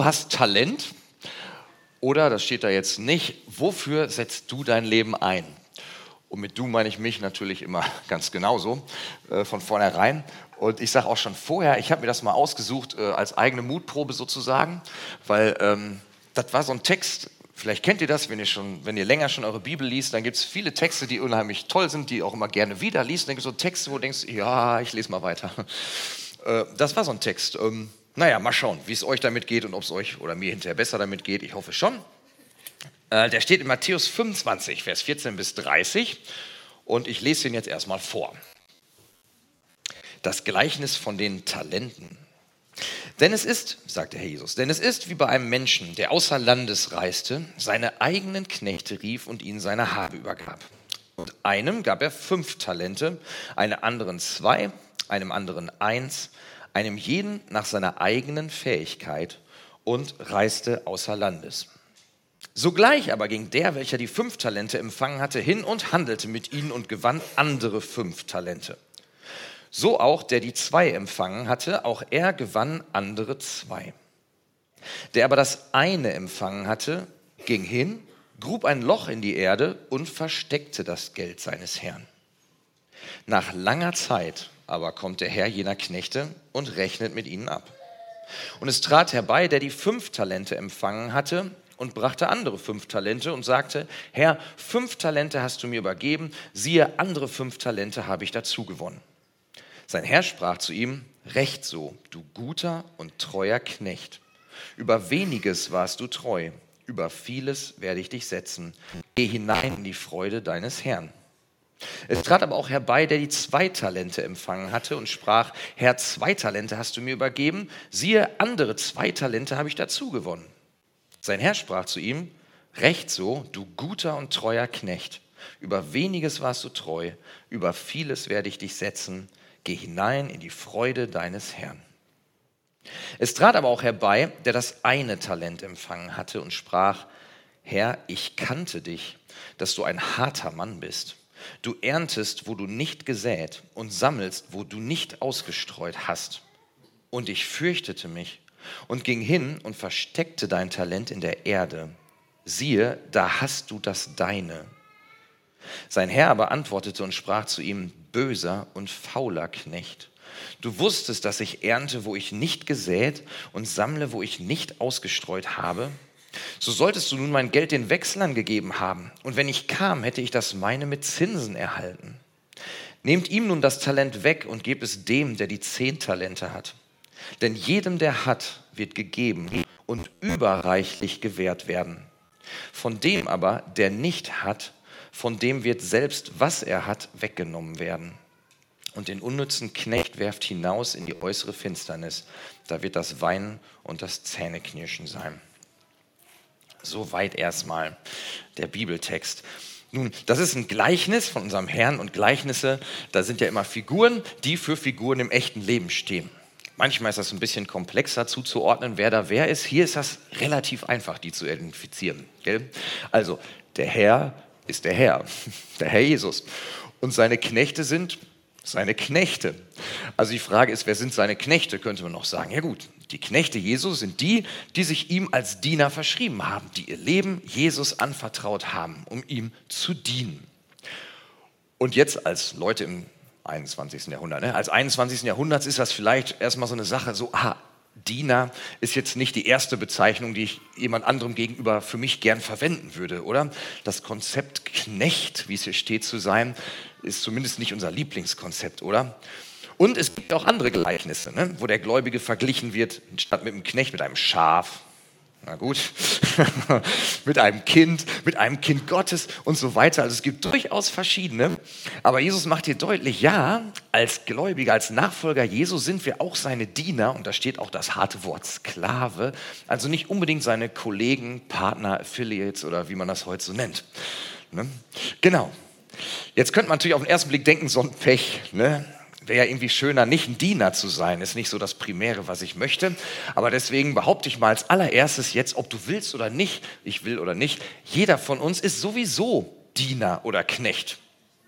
Du hast Talent oder, das steht da jetzt nicht, wofür setzt du dein Leben ein? Und mit du meine ich mich natürlich immer ganz genauso äh, von vornherein. Und ich sage auch schon vorher, ich habe mir das mal ausgesucht äh, als eigene Mutprobe sozusagen, weil ähm, das war so ein Text, vielleicht kennt ihr das, wenn ihr, schon, wenn ihr länger schon eure Bibel liest, dann gibt es viele Texte, die unheimlich toll sind, die auch immer gerne wieder liest. Dann gibt es so Texte, wo du denkst, ja, ich lese mal weiter. Äh, das war so ein Text. Ähm, naja, mal schauen, wie es euch damit geht und ob es euch oder mir hinterher besser damit geht. Ich hoffe schon. Äh, der steht in Matthäus 25, Vers 14 bis 30 und ich lese ihn jetzt erstmal vor. Das Gleichnis von den Talenten. Denn es ist, sagt der Herr Jesus, denn es ist wie bei einem Menschen, der außer Landes reiste, seine eigenen Knechte rief und ihnen seine Habe übergab. Und einem gab er fünf Talente, einem anderen zwei, einem anderen eins, einem jeden nach seiner eigenen Fähigkeit und reiste außer Landes. Sogleich aber ging der, welcher die fünf Talente empfangen hatte, hin und handelte mit ihnen und gewann andere fünf Talente. So auch der die zwei empfangen hatte, auch er gewann andere zwei. Der aber das eine empfangen hatte, ging hin, grub ein Loch in die Erde und versteckte das Geld seines Herrn. Nach langer Zeit aber kommt der Herr jener Knechte und rechnet mit ihnen ab. Und es trat herbei, der die fünf Talente empfangen hatte und brachte andere fünf Talente und sagte, Herr, fünf Talente hast du mir übergeben, siehe, andere fünf Talente habe ich dazu gewonnen. Sein Herr sprach zu ihm, Recht so, du guter und treuer Knecht. Über weniges warst du treu, über vieles werde ich dich setzen. Geh hinein in die Freude deines Herrn. Es trat aber auch herbei, der die zwei Talente empfangen hatte und sprach, Herr, zwei Talente hast du mir übergeben, siehe, andere zwei Talente habe ich dazu gewonnen. Sein Herr sprach zu ihm, Recht so, du guter und treuer Knecht. Über weniges warst du treu, über vieles werde ich dich setzen. Geh hinein in die Freude deines Herrn. Es trat aber auch herbei, der das eine Talent empfangen hatte und sprach, Herr, ich kannte dich, dass du ein harter Mann bist Du erntest, wo du nicht gesät und sammelst, wo du nicht ausgestreut hast. Und ich fürchtete mich und ging hin und versteckte dein Talent in der Erde. Siehe, da hast du das deine. Sein Herr aber antwortete und sprach zu ihm, böser und fauler Knecht. Du wusstest, dass ich ernte, wo ich nicht gesät und sammle, wo ich nicht ausgestreut habe. So solltest du nun mein Geld den Wechslern gegeben haben, und wenn ich kam, hätte ich das meine mit Zinsen erhalten. Nehmt ihm nun das Talent weg und gebt es dem, der die zehn Talente hat. Denn jedem, der hat, wird gegeben und überreichlich gewährt werden. Von dem aber, der nicht hat, von dem wird selbst, was er hat, weggenommen werden. Und den unnützen Knecht werft hinaus in die äußere Finsternis. Da wird das Weinen und das Zähneknirschen sein. Soweit erstmal der Bibeltext. Nun, das ist ein Gleichnis von unserem Herrn und Gleichnisse, da sind ja immer Figuren, die für Figuren im echten Leben stehen. Manchmal ist das ein bisschen komplexer zuzuordnen, wer da wer ist. Hier ist das relativ einfach, die zu identifizieren. Gell? Also, der Herr ist der Herr, der Herr Jesus. Und seine Knechte sind seine Knechte. Also die Frage ist, wer sind seine Knechte, könnte man noch sagen. Ja gut, die Knechte Jesus sind die, die sich ihm als Diener verschrieben haben, die ihr Leben Jesus anvertraut haben, um ihm zu dienen. Und jetzt als Leute im 21. Jahrhundert, ne? als 21. Jahrhunderts ist das vielleicht erstmal so eine Sache, so, ah, Diener ist jetzt nicht die erste Bezeichnung, die ich jemand anderem gegenüber für mich gern verwenden würde, oder? Das Konzept Knecht, wie es hier steht zu sein, ist zumindest nicht unser Lieblingskonzept, oder? Und es gibt auch andere Gleichnisse, ne? wo der Gläubige verglichen wird, statt mit einem Knecht, mit einem Schaf. Na gut, mit einem Kind, mit einem Kind Gottes und so weiter. Also es gibt durchaus verschiedene. Aber Jesus macht hier deutlich, ja, als Gläubiger, als Nachfolger Jesu sind wir auch seine Diener. Und da steht auch das harte Wort Sklave. Also nicht unbedingt seine Kollegen, Partner, Affiliates oder wie man das heute so nennt. Ne? Genau. Jetzt könnte man natürlich auf den ersten Blick denken, so ein Pech. Ne? wäre ja irgendwie schöner, nicht ein Diener zu sein, ist nicht so das Primäre, was ich möchte. Aber deswegen behaupte ich mal als allererstes jetzt, ob du willst oder nicht, ich will oder nicht, jeder von uns ist sowieso Diener oder Knecht.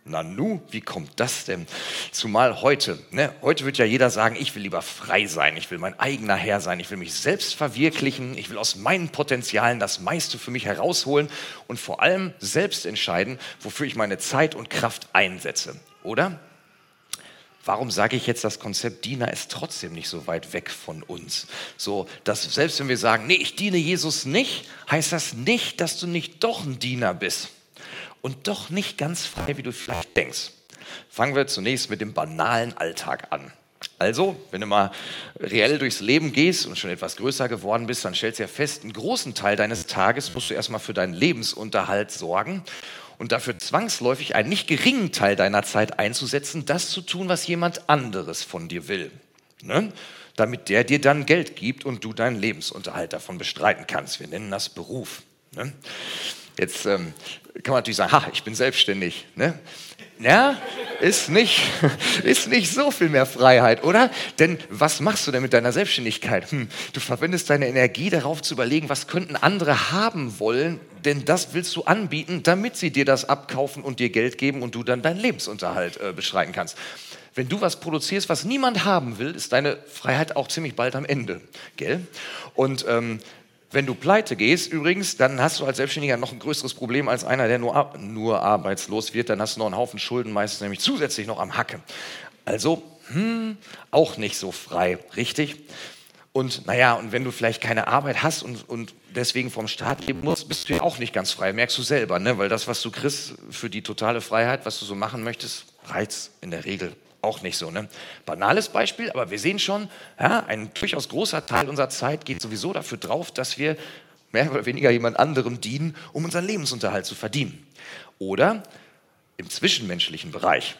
Nanu, wie kommt das denn? Zumal heute, ne? heute wird ja jeder sagen, ich will lieber frei sein, ich will mein eigener Herr sein, ich will mich selbst verwirklichen, ich will aus meinen Potenzialen das meiste für mich herausholen und vor allem selbst entscheiden, wofür ich meine Zeit und Kraft einsetze, oder? Warum sage ich jetzt, das Konzept Diener ist trotzdem nicht so weit weg von uns? So, dass selbst wenn wir sagen, nee, ich diene Jesus nicht, heißt das nicht, dass du nicht doch ein Diener bist und doch nicht ganz frei, wie du vielleicht denkst. Fangen wir zunächst mit dem banalen Alltag an. Also, wenn du mal reell durchs Leben gehst und schon etwas größer geworden bist, dann stellst du ja fest, einen großen Teil deines Tages musst du erstmal für deinen Lebensunterhalt sorgen und dafür zwangsläufig einen nicht geringen Teil deiner Zeit einzusetzen, das zu tun, was jemand anderes von dir will. Ne? Damit der dir dann Geld gibt und du deinen Lebensunterhalt davon bestreiten kannst. Wir nennen das Beruf. Ne? Jetzt ähm, kann man natürlich sagen, ha, ich bin selbstständig. Ne? Ja, ist nicht, ist nicht so viel mehr Freiheit, oder? Denn was machst du denn mit deiner Selbstständigkeit? Hm, du verwendest deine Energie darauf zu überlegen, was könnten andere haben wollen, denn das willst du anbieten, damit sie dir das abkaufen und dir Geld geben und du dann deinen Lebensunterhalt äh, bestreiten kannst. Wenn du was produzierst, was niemand haben will, ist deine Freiheit auch ziemlich bald am Ende, gell? Und ähm, wenn du pleite gehst, übrigens, dann hast du als Selbstständiger noch ein größeres Problem als einer, der nur, nur arbeitslos wird. Dann hast du noch einen Haufen Schulden, meistens nämlich zusätzlich noch am Hacke. Also, hm, auch nicht so frei, richtig? Und naja, und wenn du vielleicht keine Arbeit hast und, und deswegen vom Staat leben musst, bist du ja auch nicht ganz frei, merkst du selber, ne? weil das, was du kriegst für die totale Freiheit, was du so machen möchtest, reizt in der Regel auch nicht so. Ne? Banales Beispiel, aber wir sehen schon, ja, ein durchaus großer Teil unserer Zeit geht sowieso dafür drauf, dass wir mehr oder weniger jemand anderem dienen, um unseren Lebensunterhalt zu verdienen. Oder im zwischenmenschlichen Bereich.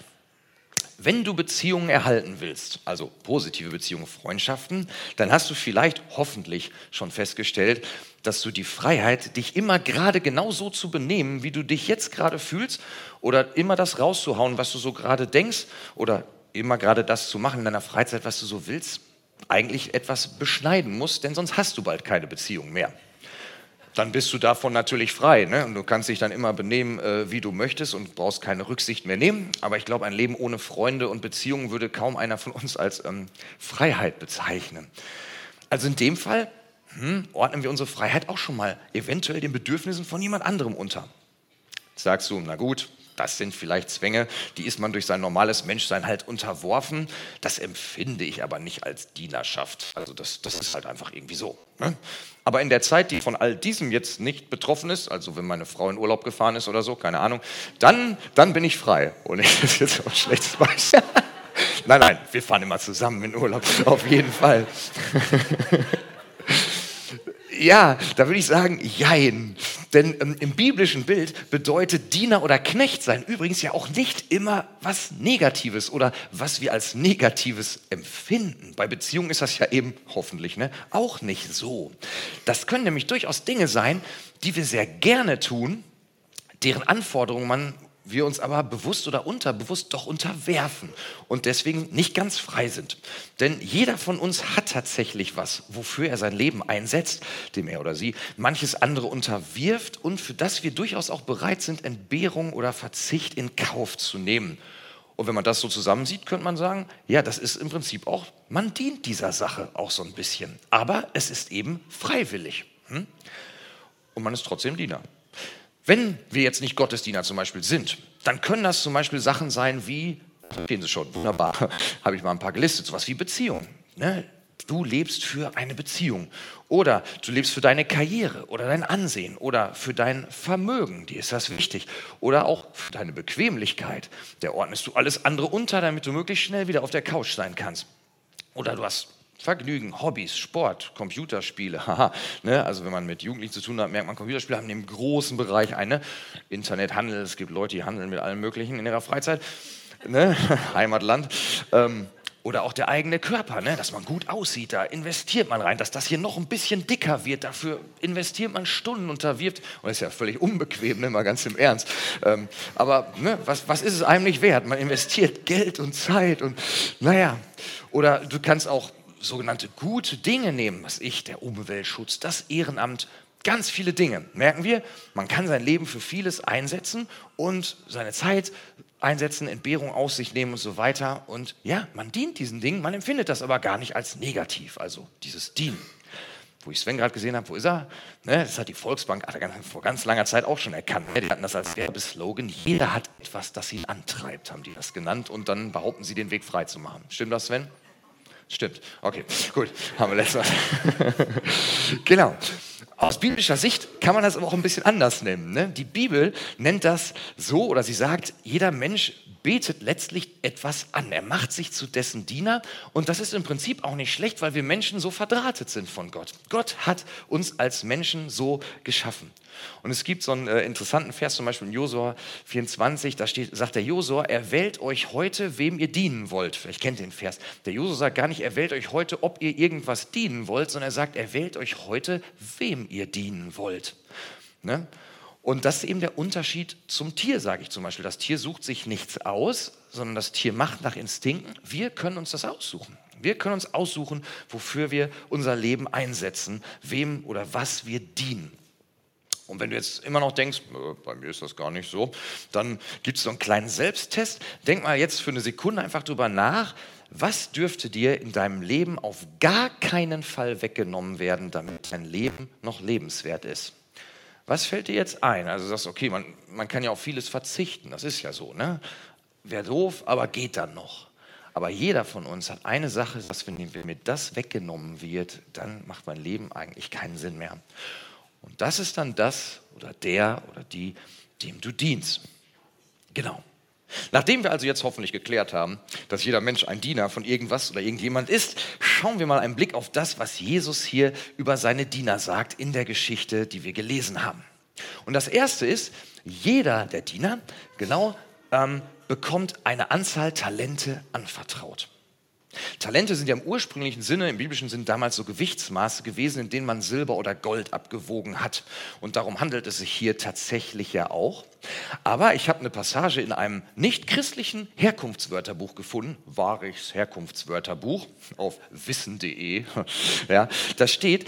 Wenn du Beziehungen erhalten willst, also positive Beziehungen, Freundschaften, dann hast du vielleicht hoffentlich schon festgestellt, dass du die Freiheit, dich immer gerade genau so zu benehmen, wie du dich jetzt gerade fühlst, oder immer das rauszuhauen, was du so gerade denkst, oder immer gerade das zu machen in deiner Freizeit, was du so willst, eigentlich etwas beschneiden musst, denn sonst hast du bald keine Beziehung mehr dann bist du davon natürlich frei. Ne? Und du kannst dich dann immer benehmen, äh, wie du möchtest und brauchst keine Rücksicht mehr nehmen. Aber ich glaube, ein Leben ohne Freunde und Beziehungen würde kaum einer von uns als ähm, Freiheit bezeichnen. Also in dem Fall hm, ordnen wir unsere Freiheit auch schon mal eventuell den Bedürfnissen von jemand anderem unter. Sagst du, na gut, das sind vielleicht Zwänge, die ist man durch sein normales Menschsein halt unterworfen. Das empfinde ich aber nicht als Dienerschaft. Also das, das ist halt einfach irgendwie so. Ne? Aber in der Zeit, die von all diesem jetzt nicht betroffen ist, also wenn meine Frau in Urlaub gefahren ist oder so, keine Ahnung, dann, dann bin ich frei. Und ich das jetzt aber schlecht weiß. nein, nein, wir fahren immer zusammen in Urlaub, auf jeden Fall. Ja, da würde ich sagen, jein. Denn ähm, im biblischen Bild bedeutet Diener oder Knecht sein übrigens ja auch nicht immer was Negatives oder was wir als Negatives empfinden. Bei Beziehungen ist das ja eben hoffentlich ne, auch nicht so. Das können nämlich durchaus Dinge sein, die wir sehr gerne tun, deren Anforderungen man wir uns aber bewusst oder unterbewusst doch unterwerfen und deswegen nicht ganz frei sind. Denn jeder von uns hat tatsächlich was, wofür er sein Leben einsetzt, dem er oder sie manches andere unterwirft und für das wir durchaus auch bereit sind, Entbehrung oder Verzicht in Kauf zu nehmen. Und wenn man das so zusammensieht, könnte man sagen, ja, das ist im Prinzip auch, man dient dieser Sache auch so ein bisschen. Aber es ist eben freiwillig. Hm? Und man ist trotzdem Diener. Wenn wir jetzt nicht Gottesdiener zum Beispiel sind, dann können das zum Beispiel Sachen sein wie, sehen Sie schon, wunderbar, habe ich mal ein paar gelistet, sowas wie Beziehung. Ne? Du lebst für eine Beziehung oder du lebst für deine Karriere oder dein Ansehen oder für dein Vermögen, dir ist das wichtig oder auch für deine Bequemlichkeit. Da ordnest du alles andere unter, damit du möglichst schnell wieder auf der Couch sein kannst. Oder du hast Vergnügen, Hobbys, Sport, Computerspiele. Haha, ne? Also wenn man mit Jugendlichen zu tun hat, merkt man, Computerspiele haben dem großen Bereich eine Internethandel. Es gibt Leute, die handeln mit allem Möglichen in ihrer Freizeit. Ne? Heimatland. Ähm, oder auch der eigene Körper, ne? dass man gut aussieht, da investiert man rein, dass das hier noch ein bisschen dicker wird, dafür investiert man Stunden und da wird, und das ist ja völlig unbequem, ne? mal ganz im Ernst, ähm, aber ne? was, was ist es einem nicht wert? Man investiert Geld und Zeit und naja, oder du kannst auch sogenannte gute Dinge nehmen, was ich, der Umweltschutz, das Ehrenamt, Ganz viele Dinge, merken wir. Man kann sein Leben für vieles einsetzen und seine Zeit einsetzen, Entbehrung aus sich nehmen und so weiter. Und ja, man dient diesen Dingen, man empfindet das aber gar nicht als negativ, also dieses Dienen. Wo ich Sven gerade gesehen habe, wo ist er? Ne, das hat die Volksbank vor ganz langer Zeit auch schon erkannt. Ne? Die hatten das als Werbeslogan. Jeder hat etwas, das ihn antreibt, haben die das genannt. Und dann behaupten sie, den Weg frei zu machen. Stimmt das, Sven? Stimmt. Okay, gut. Haben wir letztes Mal. genau. Aus biblischer Sicht kann man das aber auch ein bisschen anders nennen. Ne? Die Bibel nennt das so, oder sie sagt, jeder Mensch betet letztlich etwas an. Er macht sich zu dessen Diener und das ist im Prinzip auch nicht schlecht, weil wir Menschen so verdrahtet sind von Gott. Gott hat uns als Menschen so geschaffen. Und es gibt so einen äh, interessanten Vers, zum Beispiel in Josua 24, da steht, sagt der Josua, er wählt euch heute, wem ihr dienen wollt. Vielleicht kennt ihr den Vers. Der Josua sagt gar nicht, er wählt euch heute, ob ihr irgendwas dienen wollt, sondern er sagt, er wählt euch heute, wem ihr dienen wollt. Ne? Und das ist eben der Unterschied zum Tier, sage ich zum Beispiel. Das Tier sucht sich nichts aus, sondern das Tier macht nach Instinkten. Wir können uns das aussuchen. Wir können uns aussuchen, wofür wir unser Leben einsetzen, wem oder was wir dienen. Und wenn du jetzt immer noch denkst, äh, bei mir ist das gar nicht so, dann gibt es so einen kleinen Selbsttest. Denk mal jetzt für eine Sekunde einfach drüber nach, was dürfte dir in deinem Leben auf gar keinen Fall weggenommen werden, damit dein Leben noch lebenswert ist? Was fällt dir jetzt ein? Also du sagst, okay, man, man kann ja auf vieles verzichten, das ist ja so, ne? Wäre doof, aber geht dann noch. Aber jeder von uns hat eine Sache, dass wenn mir das weggenommen wird, dann macht mein Leben eigentlich keinen Sinn mehr. Und das ist dann das oder der oder die, dem du dienst. Genau. Nachdem wir also jetzt hoffentlich geklärt haben, dass jeder Mensch ein Diener von irgendwas oder irgendjemand ist, schauen wir mal einen Blick auf das, was Jesus hier über seine Diener sagt in der Geschichte, die wir gelesen haben. Und das Erste ist, jeder der Diener, genau, ähm, bekommt eine Anzahl Talente anvertraut. Talente sind ja im ursprünglichen Sinne, im biblischen Sinn damals so Gewichtsmaße gewesen, in denen man Silber oder Gold abgewogen hat. Und darum handelt es sich hier tatsächlich ja auch. Aber ich habe eine Passage in einem nicht christlichen Herkunftswörterbuch gefunden, wahres Herkunftswörterbuch auf wissen.de. Ja, da steht,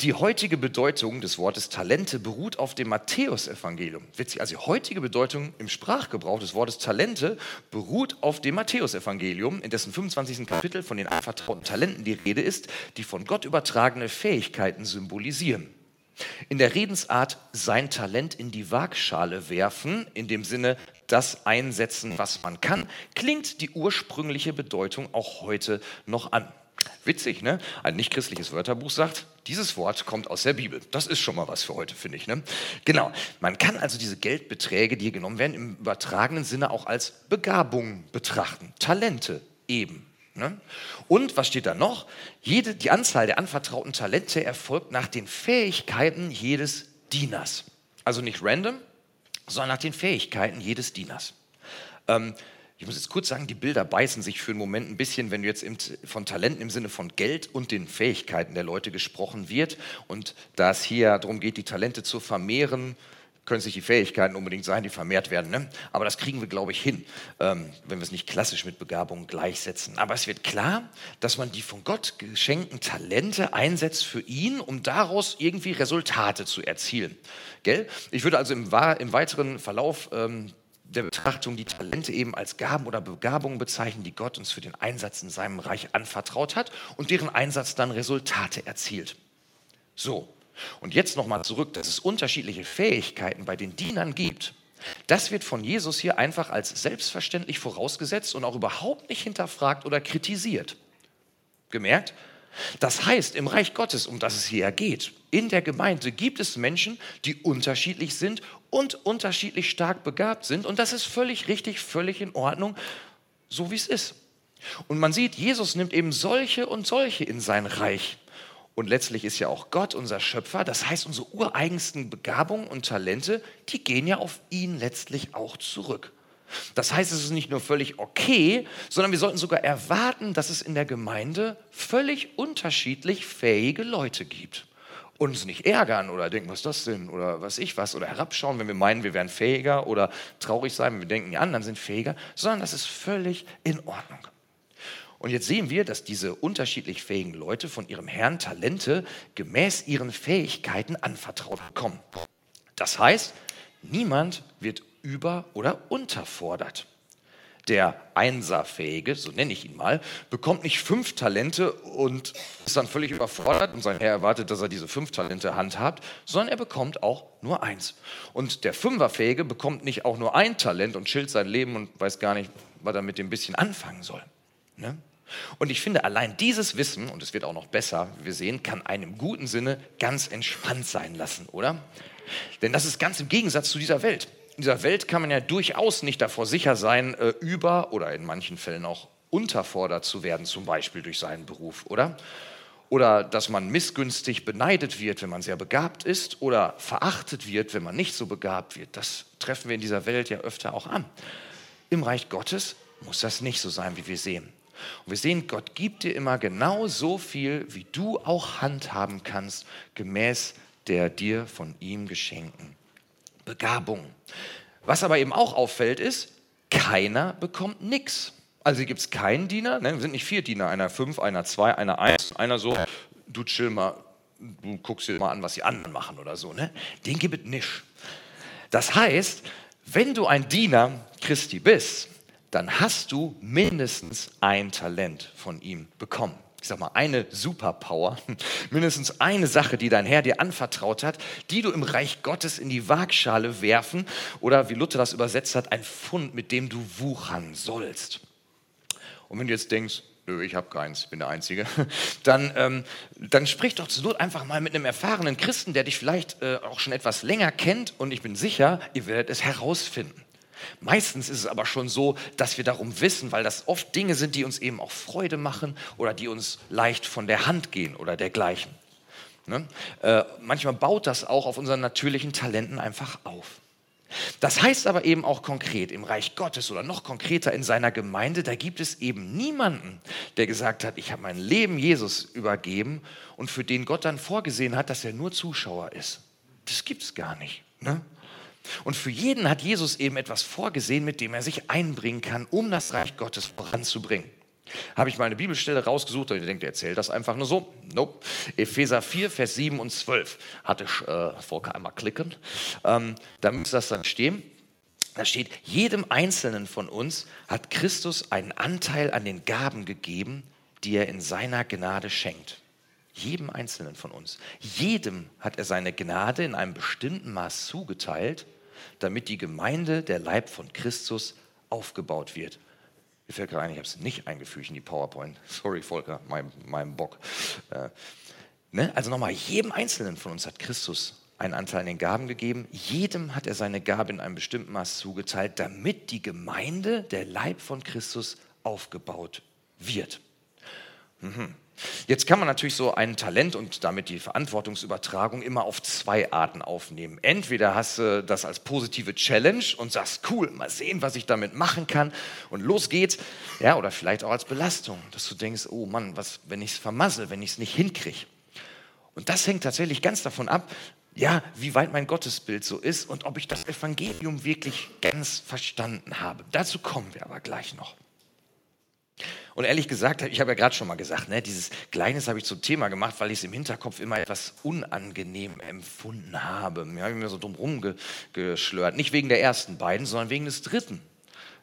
die heutige Bedeutung des Wortes Talente beruht auf dem Matthäusevangelium. Witzig, also die heutige Bedeutung im Sprachgebrauch des Wortes Talente beruht auf dem Matthäusevangelium, in dessen 25. Kapitel von den anvertrauten Talenten die Rede ist, die von Gott übertragene Fähigkeiten symbolisieren. In der Redensart sein Talent in die Waagschale werfen, in dem Sinne das einsetzen, was man kann, klingt die ursprüngliche Bedeutung auch heute noch an. Witzig, ne? Ein nichtchristliches Wörterbuch sagt, dieses Wort kommt aus der Bibel. Das ist schon mal was für heute, finde ich. Ne? Genau. Man kann also diese Geldbeträge, die hier genommen werden, im übertragenen Sinne auch als Begabung betrachten. Talente eben. Ne? Und was steht da noch? Jede, die Anzahl der anvertrauten Talente erfolgt nach den Fähigkeiten jedes Dieners. Also nicht random, sondern nach den Fähigkeiten jedes Dieners. Ähm, ich muss jetzt kurz sagen, die Bilder beißen sich für einen Moment ein bisschen, wenn jetzt von Talenten im Sinne von Geld und den Fähigkeiten der Leute gesprochen wird. Und da es hier darum geht, die Talente zu vermehren, können es nicht die Fähigkeiten unbedingt sein, die vermehrt werden. Ne? Aber das kriegen wir, glaube ich, hin, ähm, wenn wir es nicht klassisch mit Begabung gleichsetzen. Aber es wird klar, dass man die von Gott geschenkten Talente einsetzt für ihn, um daraus irgendwie Resultate zu erzielen. Gell? Ich würde also im, im weiteren Verlauf ähm, der Betrachtung die Talente eben als Gaben oder Begabungen bezeichnen, die Gott uns für den Einsatz in seinem Reich anvertraut hat und deren Einsatz dann Resultate erzielt. So, und jetzt nochmal zurück, dass es unterschiedliche Fähigkeiten bei den Dienern gibt. Das wird von Jesus hier einfach als selbstverständlich vorausgesetzt und auch überhaupt nicht hinterfragt oder kritisiert. Gemerkt? Das heißt, im Reich Gottes, um das es hier geht, in der Gemeinde gibt es Menschen, die unterschiedlich sind und unterschiedlich stark begabt sind. Und das ist völlig richtig, völlig in Ordnung, so wie es ist. Und man sieht, Jesus nimmt eben solche und solche in sein Reich. Und letztlich ist ja auch Gott unser Schöpfer. Das heißt, unsere ureigensten Begabungen und Talente, die gehen ja auf ihn letztlich auch zurück. Das heißt, es ist nicht nur völlig okay, sondern wir sollten sogar erwarten, dass es in der Gemeinde völlig unterschiedlich fähige Leute gibt. Uns nicht ärgern oder denken, was ist das denn oder was ich was oder herabschauen, wenn wir meinen, wir wären fähiger oder traurig sein, wenn wir denken, die anderen sind fähiger, sondern das ist völlig in Ordnung. Und jetzt sehen wir, dass diese unterschiedlich fähigen Leute von ihrem Herrn Talente gemäß ihren Fähigkeiten anvertraut bekommen. Das heißt, niemand wird über- oder unterfordert. Der Einserfähige, so nenne ich ihn mal, bekommt nicht fünf Talente und ist dann völlig überfordert und sein Herr erwartet, dass er diese fünf Talente handhabt, sondern er bekommt auch nur eins. Und der Fünferfähige bekommt nicht auch nur ein Talent und chillt sein Leben und weiß gar nicht, was er mit dem bisschen anfangen soll. Ne? Und ich finde, allein dieses Wissen, und es wird auch noch besser, wie wir sehen, kann einen im guten Sinne ganz entspannt sein lassen, oder? Denn das ist ganz im Gegensatz zu dieser Welt dieser Welt kann man ja durchaus nicht davor sicher sein, äh, über oder in manchen Fällen auch unterfordert zu werden, zum Beispiel durch seinen Beruf, oder? Oder dass man missgünstig beneidet wird, wenn man sehr begabt ist, oder verachtet wird, wenn man nicht so begabt wird. Das treffen wir in dieser Welt ja öfter auch an. Im Reich Gottes muss das nicht so sein, wie wir sehen. Und wir sehen, Gott gibt dir immer genau so viel, wie du auch handhaben kannst, gemäß der dir von ihm geschenkten Begabung. Was aber eben auch auffällt, ist, keiner bekommt nichts. Also gibt es keinen Diener, ne? wir sind nicht vier Diener, einer fünf, einer zwei, einer eins, einer so, du chill mal, du guckst dir mal an, was die anderen machen oder so. Ne? Den gibt es nicht. Das heißt, wenn du ein Diener Christi bist, dann hast du mindestens ein Talent von ihm bekommen ich sag mal, eine Superpower, mindestens eine Sache, die dein Herr dir anvertraut hat, die du im Reich Gottes in die Waagschale werfen oder wie Luther das übersetzt hat, ein Fund, mit dem du wuchern sollst. Und wenn du jetzt denkst, nö, ich habe keins, ich bin der Einzige, dann, ähm, dann sprich doch zur Not einfach mal mit einem erfahrenen Christen, der dich vielleicht äh, auch schon etwas länger kennt und ich bin sicher, ihr werdet es herausfinden. Meistens ist es aber schon so, dass wir darum wissen, weil das oft Dinge sind, die uns eben auch Freude machen oder die uns leicht von der Hand gehen oder dergleichen. Ne? Äh, manchmal baut das auch auf unseren natürlichen Talenten einfach auf. Das heißt aber eben auch konkret im Reich Gottes oder noch konkreter in seiner Gemeinde, da gibt es eben niemanden, der gesagt hat, ich habe mein Leben Jesus übergeben und für den Gott dann vorgesehen hat, dass er nur Zuschauer ist. Das gibt es gar nicht. Ne? Und für jeden hat Jesus eben etwas vorgesehen, mit dem er sich einbringen kann, um das Reich Gottes voranzubringen. Habe ich mal eine Bibelstelle rausgesucht und ihr denkt, er erzählt das einfach nur so? Nope. Epheser 4, Vers 7 und 12. Hatte ich, äh, Volker einmal klicken. Ähm, da müsste das dann stehen. Da steht, jedem Einzelnen von uns hat Christus einen Anteil an den Gaben gegeben, die er in seiner Gnade schenkt. Jedem Einzelnen von uns. Jedem hat er seine Gnade in einem bestimmten Maß zugeteilt damit die Gemeinde, der Leib von Christus, aufgebaut wird. Mir fällt gerade ein, ich habe es nicht eingefügt in die PowerPoint. Sorry, Volker, mein, mein Bock. Äh, ne? Also nochmal, jedem Einzelnen von uns hat Christus einen Anteil an den Gaben gegeben. Jedem hat er seine Gabe in einem bestimmten Maß zugeteilt, damit die Gemeinde, der Leib von Christus, aufgebaut wird. Mhm. Jetzt kann man natürlich so ein Talent und damit die Verantwortungsübertragung immer auf zwei Arten aufnehmen. Entweder hast du das als positive Challenge und sagst, cool, mal sehen, was ich damit machen kann und los geht's. Ja, oder vielleicht auch als Belastung, dass du denkst, oh Mann, was, wenn ich es vermassel, wenn ich es nicht hinkriege. Und das hängt tatsächlich ganz davon ab, ja, wie weit mein Gottesbild so ist und ob ich das Evangelium wirklich ganz verstanden habe. Dazu kommen wir aber gleich noch. Und ehrlich gesagt, ich habe ja gerade schon mal gesagt, ne, dieses Kleines habe ich zum Thema gemacht, weil ich es im Hinterkopf immer etwas unangenehm empfunden habe. Habe ich mir so drum geschlört. Nicht wegen der ersten beiden, sondern wegen des dritten.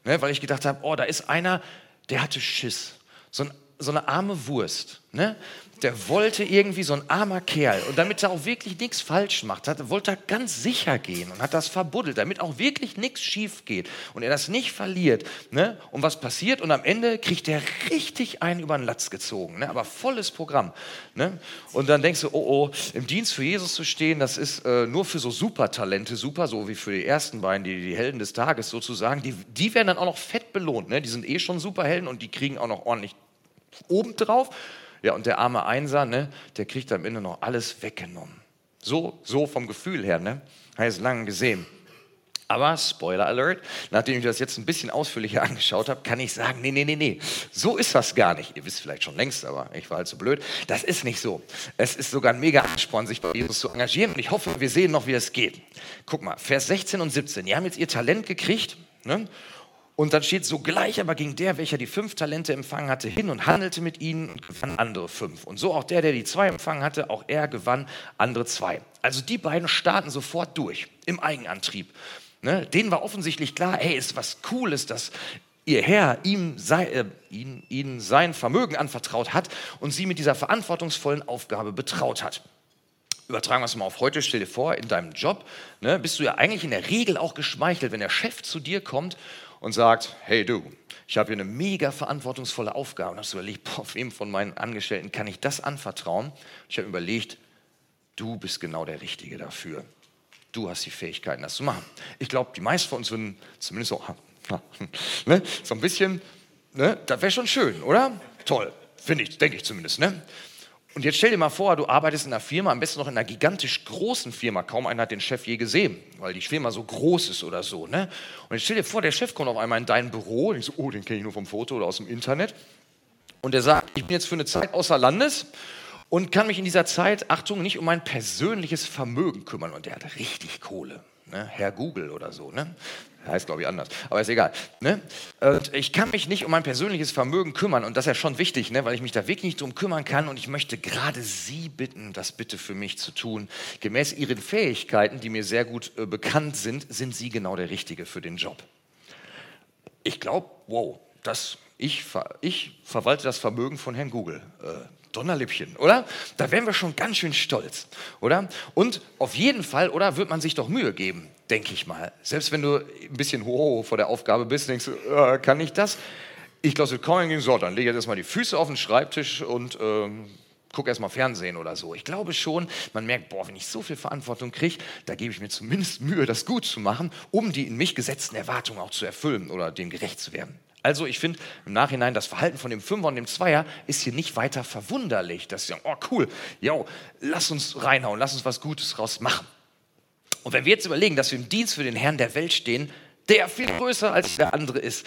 Ne, weil ich gedacht habe, oh, da ist einer, der hatte Schiss. So, ein, so eine arme Wurst. Ne? der wollte irgendwie so ein armer Kerl und damit er auch wirklich nichts falsch macht, hat, wollte er ganz sicher gehen und hat das verbuddelt, damit auch wirklich nichts schief geht und er das nicht verliert. Ne? Und was passiert? Und am Ende kriegt er richtig einen über den Latz gezogen, ne? aber volles Programm. Ne? Und dann denkst du, oh oh, im Dienst für Jesus zu stehen, das ist äh, nur für so Supertalente super, so wie für die ersten beiden, die, die Helden des Tages sozusagen. Die, die werden dann auch noch fett belohnt. Ne? Die sind eh schon Superhelden und die kriegen auch noch ordentlich obendrauf. Ja, und der arme Einser, ne, der kriegt am Ende noch alles weggenommen. So, so vom Gefühl her, ne? Es lange gesehen. Aber, Spoiler Alert, nachdem ich das jetzt ein bisschen ausführlicher angeschaut habe, kann ich sagen, nee, nee, nee, nee, so ist das gar nicht. Ihr wisst vielleicht schon längst, aber ich war halt so blöd. Das ist nicht so. Es ist sogar ein mega Ansporn, sich bei Jesus zu engagieren. Und ich hoffe, wir sehen noch, wie es geht. Guck mal, Vers 16 und 17. Die haben jetzt ihr Talent gekriegt ne? Und dann steht sogleich aber ging der, welcher die fünf Talente empfangen hatte, hin und handelte mit ihnen und gewann andere fünf. Und so auch der, der die zwei empfangen hatte, auch er gewann andere zwei. Also die beiden starten sofort durch im Eigenantrieb. Ne? Denen war offensichtlich klar, hey, ist was Cooles, dass ihr Herr ihm sei, äh, ihn, ihnen sein Vermögen anvertraut hat und sie mit dieser verantwortungsvollen Aufgabe betraut hat. Übertragen wir es mal auf heute, stell dir vor, in deinem Job ne, bist du ja eigentlich in der Regel auch geschmeichelt, wenn der Chef zu dir kommt und sagt, hey du, ich habe hier eine mega verantwortungsvolle Aufgabe. Und hast du überlegt, boah, wem von meinen Angestellten kann ich das anvertrauen? Ich habe überlegt, du bist genau der Richtige dafür. Du hast die Fähigkeiten, das zu machen. Ich glaube, die meisten von uns würden zumindest so, ne, so ein bisschen, ne, das wäre schon schön, oder? Toll, finde ich, denke ich zumindest. Ne? Und jetzt stell dir mal vor, du arbeitest in einer Firma, am besten noch in einer gigantisch großen Firma. Kaum einer hat den Chef je gesehen, weil die Firma so groß ist oder so. Ne? Und jetzt stell dir vor, der Chef kommt auf einmal in dein Büro und ich so, oh, den kenne ich nur vom Foto oder aus dem Internet. Und er sagt, ich bin jetzt für eine Zeit außer Landes und kann mich in dieser Zeit, Achtung, nicht um mein persönliches Vermögen kümmern. Und der hat richtig Kohle. Ne? Herr Google oder so. Ne? Heißt, glaube ich, anders. Aber ist egal. Ne? Und ich kann mich nicht um mein persönliches Vermögen kümmern. Und das ist ja schon wichtig, ne? weil ich mich da wirklich nicht drum kümmern kann. Und ich möchte gerade Sie bitten, das bitte für mich zu tun. Gemäß Ihren Fähigkeiten, die mir sehr gut äh, bekannt sind, sind Sie genau der Richtige für den Job. Ich glaube, wow, das, ich, ich verwalte das Vermögen von Herrn Google. Äh, Donnerlippchen, oder? Da wären wir schon ganz schön stolz, oder? Und auf jeden Fall, oder, wird man sich doch Mühe geben, denke ich mal. Selbst wenn du ein bisschen hoch vor der Aufgabe bist, denkst du, äh, kann ich das? Ich glaube, es wird kaum so, dann lege ich jetzt erstmal die Füße auf den Schreibtisch und ähm, gucke erstmal Fernsehen oder so. Ich glaube schon, man merkt, boah, wenn ich so viel Verantwortung kriege, da gebe ich mir zumindest Mühe, das gut zu machen, um die in mich gesetzten Erwartungen auch zu erfüllen oder dem gerecht zu werden. Also ich finde im Nachhinein, das Verhalten von dem Fünfer und dem Zweier ist hier nicht weiter verwunderlich. Dass sie sagen, oh cool, yo, lass uns reinhauen, lass uns was Gutes draus machen. Und wenn wir jetzt überlegen, dass wir im Dienst für den Herrn der Welt stehen, der viel größer als der andere ist,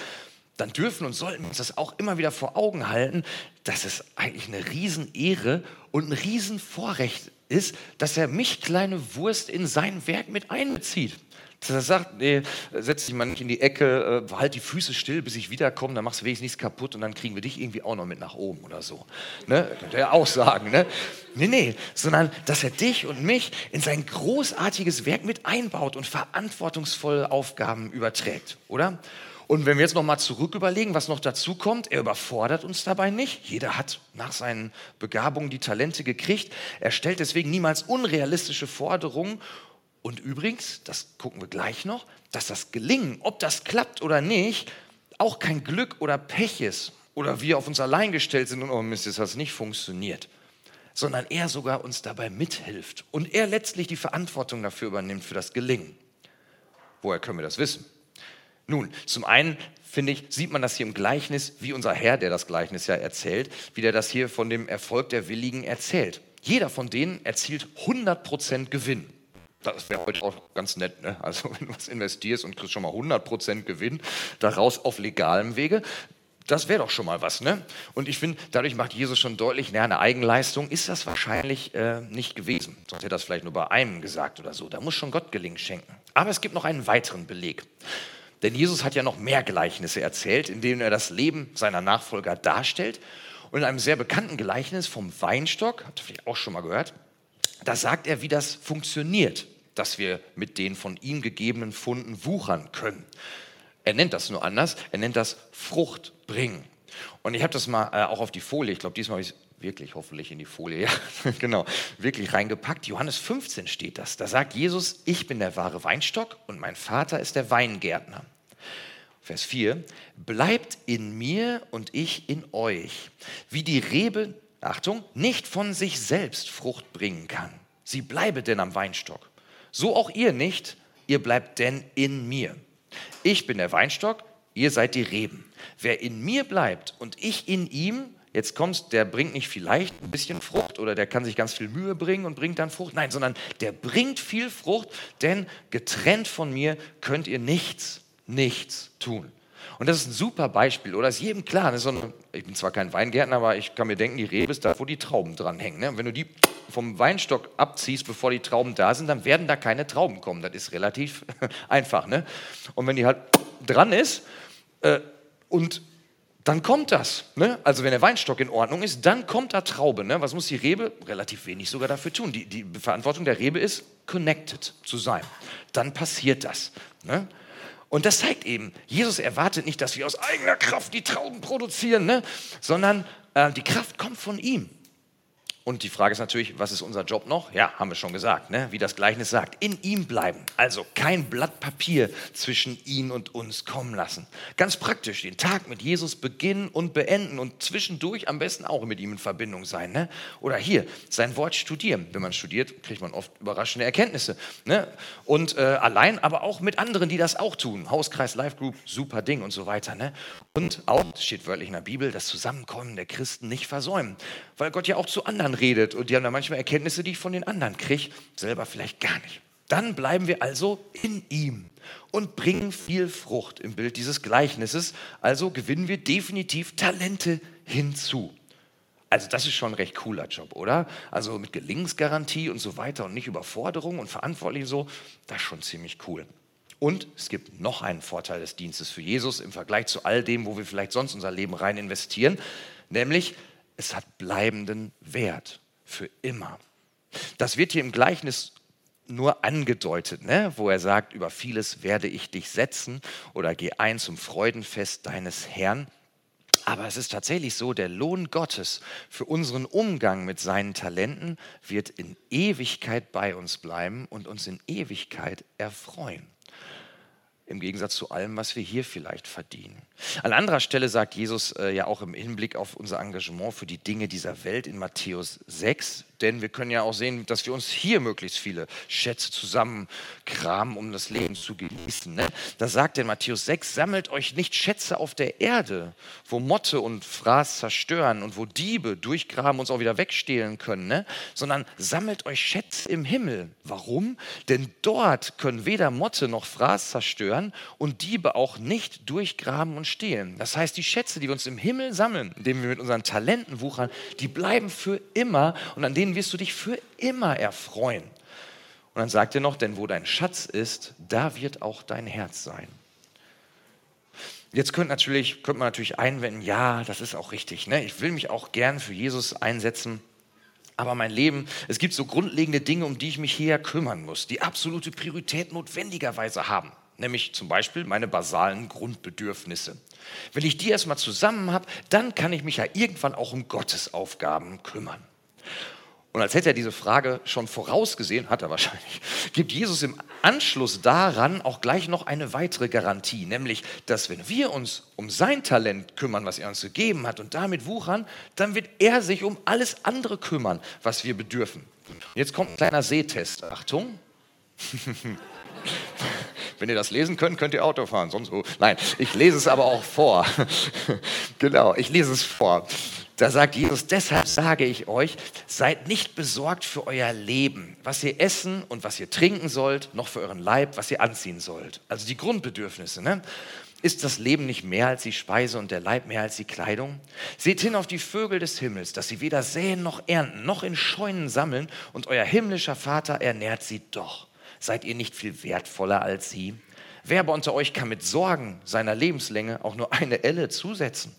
dann dürfen und sollten wir uns das auch immer wieder vor Augen halten, dass es eigentlich eine Riesenehre und ein Riesenvorrecht ist, dass er mich, kleine Wurst, in sein Werk mit einbezieht. Dass er sagt, nee, setz dich mal nicht in die Ecke, äh, halt die Füße still, bis ich wiederkomme, dann machst du wenigstens nichts kaputt und dann kriegen wir dich irgendwie auch noch mit nach oben oder so. Ne? Könnte er auch sagen. Ne? Nee, nee, sondern dass er dich und mich in sein großartiges Werk mit einbaut und verantwortungsvolle Aufgaben überträgt, oder? Und wenn wir jetzt nochmal zurück überlegen, was noch dazu kommt, er überfordert uns dabei nicht. Jeder hat nach seinen Begabungen die Talente gekriegt. Er stellt deswegen niemals unrealistische Forderungen und übrigens, das gucken wir gleich noch, dass das Gelingen, ob das klappt oder nicht, auch kein Glück oder Pech ist oder wir auf uns allein gestellt sind und oh Mist, jetzt hat es nicht funktioniert, sondern er sogar uns dabei mithilft und er letztlich die Verantwortung dafür übernimmt für das Gelingen. Woher können wir das wissen? Nun, zum einen finde ich, sieht man das hier im Gleichnis, wie unser Herr, der das Gleichnis ja erzählt, wie der das hier von dem Erfolg der Willigen erzählt. Jeder von denen erzielt 100% Gewinn. Das wäre heute auch ganz nett. Ne? Also wenn du was investierst und kriegst schon mal 100% Gewinn daraus auf legalem Wege, das wäre doch schon mal was. Ne? Und ich finde, dadurch macht Jesus schon deutlich, na, eine Eigenleistung ist das wahrscheinlich äh, nicht gewesen. Sonst hätte er das vielleicht nur bei einem gesagt oder so. Da muss schon Gott Gelingen schenken. Aber es gibt noch einen weiteren Beleg. Denn Jesus hat ja noch mehr Gleichnisse erzählt, in denen er das Leben seiner Nachfolger darstellt. Und in einem sehr bekannten Gleichnis vom Weinstock, habt ihr vielleicht auch schon mal gehört, da sagt er, wie das funktioniert dass wir mit den von ihm gegebenen Funden wuchern können. Er nennt das nur anders, er nennt das Frucht bringen. Und ich habe das mal äh, auch auf die Folie, ich glaube, diesmal habe ich es wirklich hoffentlich in die Folie, ja, genau, wirklich reingepackt. Johannes 15 steht das. Da sagt Jesus, ich bin der wahre Weinstock und mein Vater ist der Weingärtner. Vers 4, bleibt in mir und ich in euch. Wie die Rebe, Achtung, nicht von sich selbst Frucht bringen kann. Sie bleibe denn am Weinstock so auch ihr nicht, ihr bleibt denn in mir. Ich bin der Weinstock, ihr seid die Reben. Wer in mir bleibt und ich in ihm, jetzt kommst, der bringt nicht vielleicht ein bisschen Frucht oder der kann sich ganz viel Mühe bringen und bringt dann Frucht. Nein, sondern der bringt viel Frucht, denn getrennt von mir könnt ihr nichts, nichts tun. Und das ist ein super Beispiel, oder ist jedem klar. Ne? So ein, ich bin zwar kein Weingärtner, aber ich kann mir denken, die Rebe ist da, wo die Trauben dranhängen. Ne? Und wenn du die vom Weinstock abziehst, bevor die Trauben da sind, dann werden da keine Trauben kommen. Das ist relativ einfach. Ne? Und wenn die halt dran ist, Äh, und dann kommt das. Ne? Also wenn der Weinstock in Ordnung ist, dann kommt da Traube. Ne? Was muss die Rebe? Relativ wenig sogar dafür tun. Die, die Verantwortung der Rebe ist, connected zu sein. Dann passiert das. Ne? Und das zeigt eben, Jesus erwartet nicht, dass wir aus eigener Kraft die Trauben produzieren, ne? sondern äh, die Kraft kommt von ihm. Und die Frage ist natürlich, was ist unser Job noch? Ja, haben wir schon gesagt, ne? wie das Gleichnis sagt. In ihm bleiben. Also kein Blatt Papier zwischen ihn und uns kommen lassen. Ganz praktisch, den Tag mit Jesus beginnen und beenden und zwischendurch am besten auch mit ihm in Verbindung sein. Ne? Oder hier, sein Wort studieren. Wenn man studiert, kriegt man oft überraschende Erkenntnisse. Ne? Und äh, allein, aber auch mit anderen, die das auch tun. Hauskreis, Life Group, super Ding und so weiter. Ne? Und auch, steht wörtlich in der Bibel, das Zusammenkommen der Christen nicht versäumen. Weil Gott ja auch zu anderen redet und die haben da manchmal Erkenntnisse, die ich von den anderen kriege, selber vielleicht gar nicht. Dann bleiben wir also in ihm und bringen viel Frucht im Bild dieses Gleichnisses. Also gewinnen wir definitiv Talente hinzu. Also das ist schon ein recht cooler Job, oder? Also mit Gelingensgarantie und so weiter und nicht Überforderung und Verantwortlich so, das ist schon ziemlich cool. Und es gibt noch einen Vorteil des Dienstes für Jesus im Vergleich zu all dem, wo wir vielleicht sonst unser Leben rein investieren, nämlich es hat bleibenden Wert für immer. Das wird hier im Gleichnis nur angedeutet, ne? wo er sagt, über vieles werde ich dich setzen oder geh ein zum Freudenfest deines Herrn. Aber es ist tatsächlich so, der Lohn Gottes für unseren Umgang mit seinen Talenten wird in Ewigkeit bei uns bleiben und uns in Ewigkeit erfreuen. Im Gegensatz zu allem, was wir hier vielleicht verdienen. An anderer Stelle sagt Jesus äh, ja auch im Hinblick auf unser Engagement für die Dinge dieser Welt in Matthäus 6, denn wir können ja auch sehen, dass wir uns hier möglichst viele Schätze zusammenkramen, um das Leben zu genießen. Ne? Da sagt in Matthäus 6, sammelt euch nicht Schätze auf der Erde, wo Motte und Fraß zerstören und wo Diebe durchgraben und uns auch wieder wegstehlen können, ne? sondern sammelt euch Schätze im Himmel. Warum? Denn dort können weder Motte noch Fraß zerstören und Diebe auch nicht durchgraben und stehlen. Das heißt, die Schätze, die wir uns im Himmel sammeln, indem wir mit unseren Talenten wuchern, die bleiben für immer und an denen wirst du dich für immer erfreuen. Und dann sagt er noch, denn wo dein Schatz ist, da wird auch dein Herz sein. Jetzt könnte, natürlich, könnte man natürlich einwenden, ja, das ist auch richtig. Ne? Ich will mich auch gern für Jesus einsetzen. Aber mein Leben, es gibt so grundlegende Dinge, um die ich mich hier kümmern muss, die absolute Priorität notwendigerweise haben. Nämlich zum Beispiel meine basalen Grundbedürfnisse. Wenn ich die erstmal zusammen habe, dann kann ich mich ja irgendwann auch um Gottes Aufgaben kümmern. Und als hätte er diese Frage schon vorausgesehen, hat er wahrscheinlich, gibt Jesus im Anschluss daran auch gleich noch eine weitere Garantie, nämlich, dass wenn wir uns um sein Talent kümmern, was er uns gegeben hat und damit wuchern, dann wird er sich um alles andere kümmern, was wir bedürfen. Jetzt kommt ein kleiner Sehtest. Achtung. Wenn ihr das lesen könnt, könnt ihr Auto fahren. Sonst, oh, nein, ich lese es aber auch vor. genau, ich lese es vor. Da sagt Jesus, deshalb sage ich euch, seid nicht besorgt für euer Leben, was ihr essen und was ihr trinken sollt, noch für euren Leib, was ihr anziehen sollt. Also die Grundbedürfnisse. Ne? Ist das Leben nicht mehr als die Speise und der Leib mehr als die Kleidung? Seht hin auf die Vögel des Himmels, dass sie weder säen noch ernten, noch in Scheunen sammeln, und euer himmlischer Vater ernährt sie doch. Seid ihr nicht viel wertvoller als sie? Wer aber unter euch kann mit Sorgen seiner Lebenslänge auch nur eine Elle zusetzen?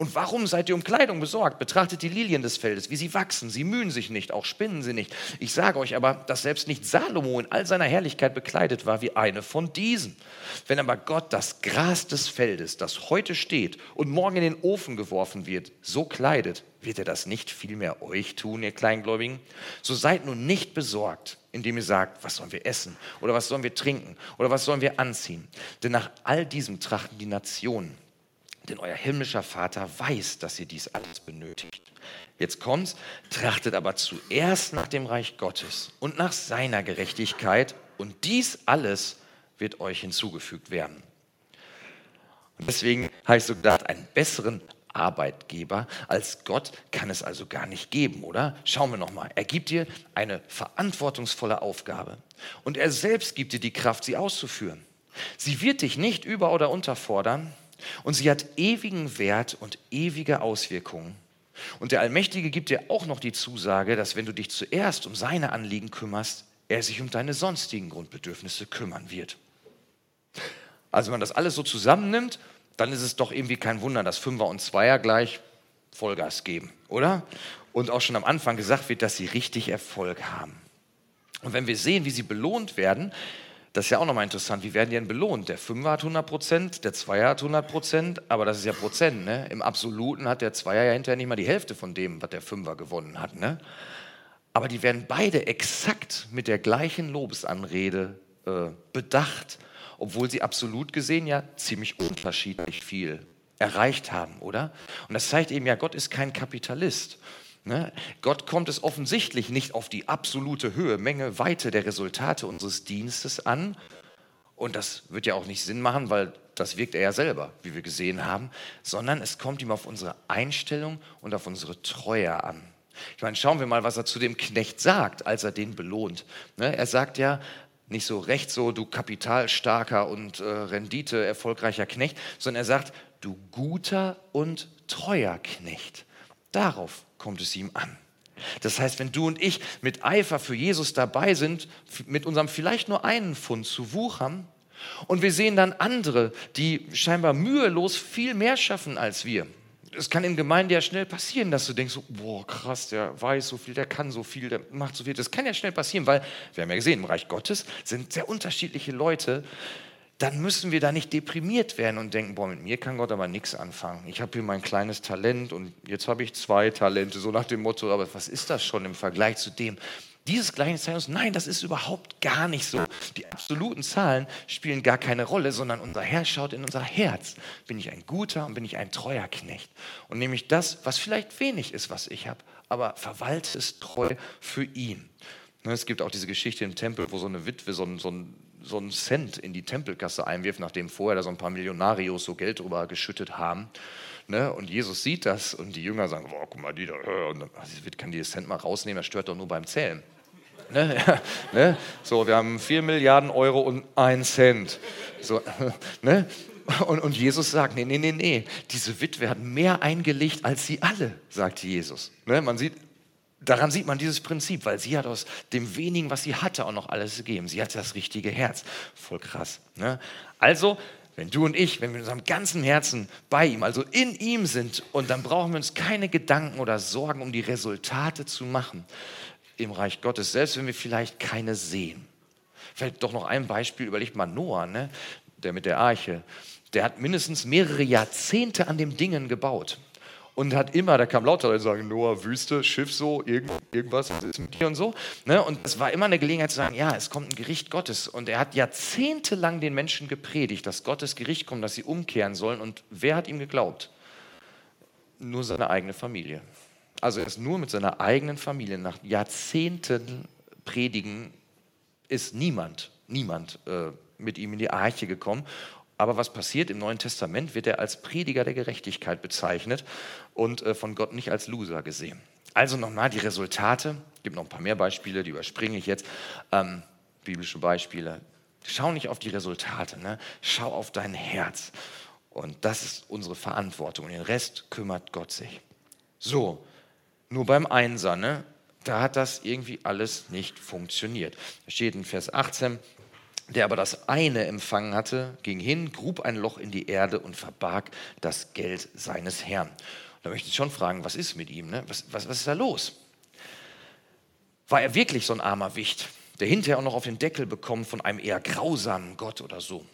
Und warum seid ihr um Kleidung besorgt? Betrachtet die Lilien des Feldes, wie sie wachsen. Sie mühen sich nicht, auch spinnen sie nicht. Ich sage euch aber, dass selbst nicht Salomo in all seiner Herrlichkeit bekleidet war wie eine von diesen. Wenn aber Gott das Gras des Feldes, das heute steht und morgen in den Ofen geworfen wird, so kleidet, wird er das nicht vielmehr euch tun, ihr Kleingläubigen? So seid nun nicht besorgt, indem ihr sagt, was sollen wir essen oder was sollen wir trinken oder was sollen wir anziehen? Denn nach all diesem trachten die Nationen denn euer himmlischer Vater weiß, dass ihr dies alles benötigt. Jetzt kommt's, trachtet aber zuerst nach dem Reich Gottes und nach seiner Gerechtigkeit und dies alles wird euch hinzugefügt werden. Und deswegen ich so gedacht, einen besseren Arbeitgeber als Gott kann es also gar nicht geben, oder? Schauen wir nochmal. Er gibt dir eine verantwortungsvolle Aufgabe und er selbst gibt dir die Kraft, sie auszuführen. Sie wird dich nicht über- oder unterfordern, und sie hat ewigen Wert und ewige Auswirkungen. Und der Allmächtige gibt dir auch noch die Zusage, dass wenn du dich zuerst um seine Anliegen kümmerst, er sich um deine sonstigen Grundbedürfnisse kümmern wird. Also wenn man das alles so zusammennimmt, dann ist es doch irgendwie kein Wunder, dass Fünfer und Zweier gleich Vollgas geben, oder? Und auch schon am Anfang gesagt wird, dass sie richtig Erfolg haben. Und wenn wir sehen, wie sie belohnt werden, das ist ja auch nochmal interessant, wie werden die denn belohnt? Der Fünfer hat 100 Prozent, der Zweier hat 100 Prozent, aber das ist ja Prozent. Ne? Im Absoluten hat der Zweier ja hinterher nicht mal die Hälfte von dem, was der Fünfer gewonnen hat. Ne? Aber die werden beide exakt mit der gleichen Lobesanrede äh, bedacht, obwohl sie absolut gesehen ja ziemlich unterschiedlich viel erreicht haben, oder? Und das zeigt eben ja, Gott ist kein Kapitalist. Ne? Gott kommt es offensichtlich nicht auf die absolute Höhe, Menge, Weite der Resultate unseres Dienstes an. Und das wird ja auch nicht Sinn machen, weil das wirkt er ja selber, wie wir gesehen haben, sondern es kommt ihm auf unsere Einstellung und auf unsere Treue an. Ich meine, schauen wir mal, was er zu dem Knecht sagt, als er den belohnt. Ne? Er sagt ja, nicht so recht so, du kapitalstarker und äh, Rendite erfolgreicher Knecht, sondern er sagt, du guter und treuer Knecht. Darauf kommt es ihm an. Das heißt, wenn du und ich mit Eifer für Jesus dabei sind, mit unserem vielleicht nur einen Pfund zu wuchern, und wir sehen dann andere, die scheinbar mühelos viel mehr schaffen als wir. Es kann in Gemeinde ja schnell passieren, dass du denkst, boah, krass, der weiß so viel, der kann so viel, der macht so viel. Das kann ja schnell passieren, weil wir haben ja gesehen, im Reich Gottes sind sehr unterschiedliche Leute, dann müssen wir da nicht deprimiert werden und denken, boah, mit mir kann Gott aber nichts anfangen. Ich habe hier mein kleines Talent und jetzt habe ich zwei Talente, so nach dem Motto, aber was ist das schon im Vergleich zu dem? Dieses Gleichnis zeigt uns, nein, das ist überhaupt gar nicht so. Die absoluten Zahlen spielen gar keine Rolle, sondern unser Herr schaut in unser Herz. Bin ich ein guter und bin ich ein treuer Knecht? Und nehme ich das, was vielleicht wenig ist, was ich habe, aber verwalte es treu für ihn. Ne, es gibt auch diese Geschichte im Tempel, wo so eine Witwe so ein, so ein so einen Cent in die Tempelkasse einwirft, nachdem vorher da so ein paar Millionarios so Geld drüber geschüttet haben. Ne? Und Jesus sieht das und die Jünger sagen, boah, guck mal, die da, und dann, kann die Cent mal rausnehmen, das stört doch nur beim Zählen. Ne? Ne? So, wir haben 4 Milliarden Euro und ein Cent. So, ne? und, und Jesus sagt, nee, nee, nee, nee, diese Witwe hat mehr eingelegt als sie alle, sagt Jesus. Ne? Man sieht, Daran sieht man dieses Prinzip, weil sie hat aus dem wenigen, was sie hatte, auch noch alles gegeben. Sie hat das richtige Herz. Voll krass. Ne? Also, wenn du und ich, wenn wir mit unserem ganzen Herzen bei ihm, also in ihm sind, und dann brauchen wir uns keine Gedanken oder Sorgen um die Resultate zu machen im Reich Gottes, selbst wenn wir vielleicht keine sehen. Vielleicht doch noch ein Beispiel, überlegt mal Noah, ne? der mit der Arche. Der hat mindestens mehrere Jahrzehnte an dem Dingen gebaut und hat immer, da kam lauter Leute sagen, Noah, Wüste, Schiff so, irgend, irgendwas, was ist mit dir und so. Ne? Und es war immer eine Gelegenheit zu sagen, ja, es kommt ein Gericht Gottes. Und er hat jahrzehntelang den Menschen gepredigt, dass Gottes Gericht kommt, dass sie umkehren sollen. Und wer hat ihm geglaubt? Nur seine eigene Familie. Also er ist nur mit seiner eigenen Familie nach Jahrzehnten Predigen ist niemand, niemand äh, mit ihm in die Arche gekommen. Aber was passiert? Im Neuen Testament wird er als Prediger der Gerechtigkeit bezeichnet und äh, von Gott nicht als Loser gesehen. Also nochmal die Resultate. Es gibt noch ein paar mehr Beispiele, die überspringe ich jetzt. Ähm, biblische Beispiele. Schau nicht auf die Resultate, ne? schau auf dein Herz. Und das ist unsere Verantwortung. Und den Rest kümmert Gott sich. So, nur beim Einser, ne? da hat das irgendwie alles nicht funktioniert. Da steht in Vers 18, der aber das eine empfangen hatte, ging hin, grub ein Loch in die Erde und verbarg das Geld seines Herrn. da möchte ich schon fragen, was ist mit ihm? Ne? Was, was, was ist da los? War er wirklich so ein armer Wicht, der hinterher auch noch auf den Deckel bekommt von einem eher grausamen Gott oder so?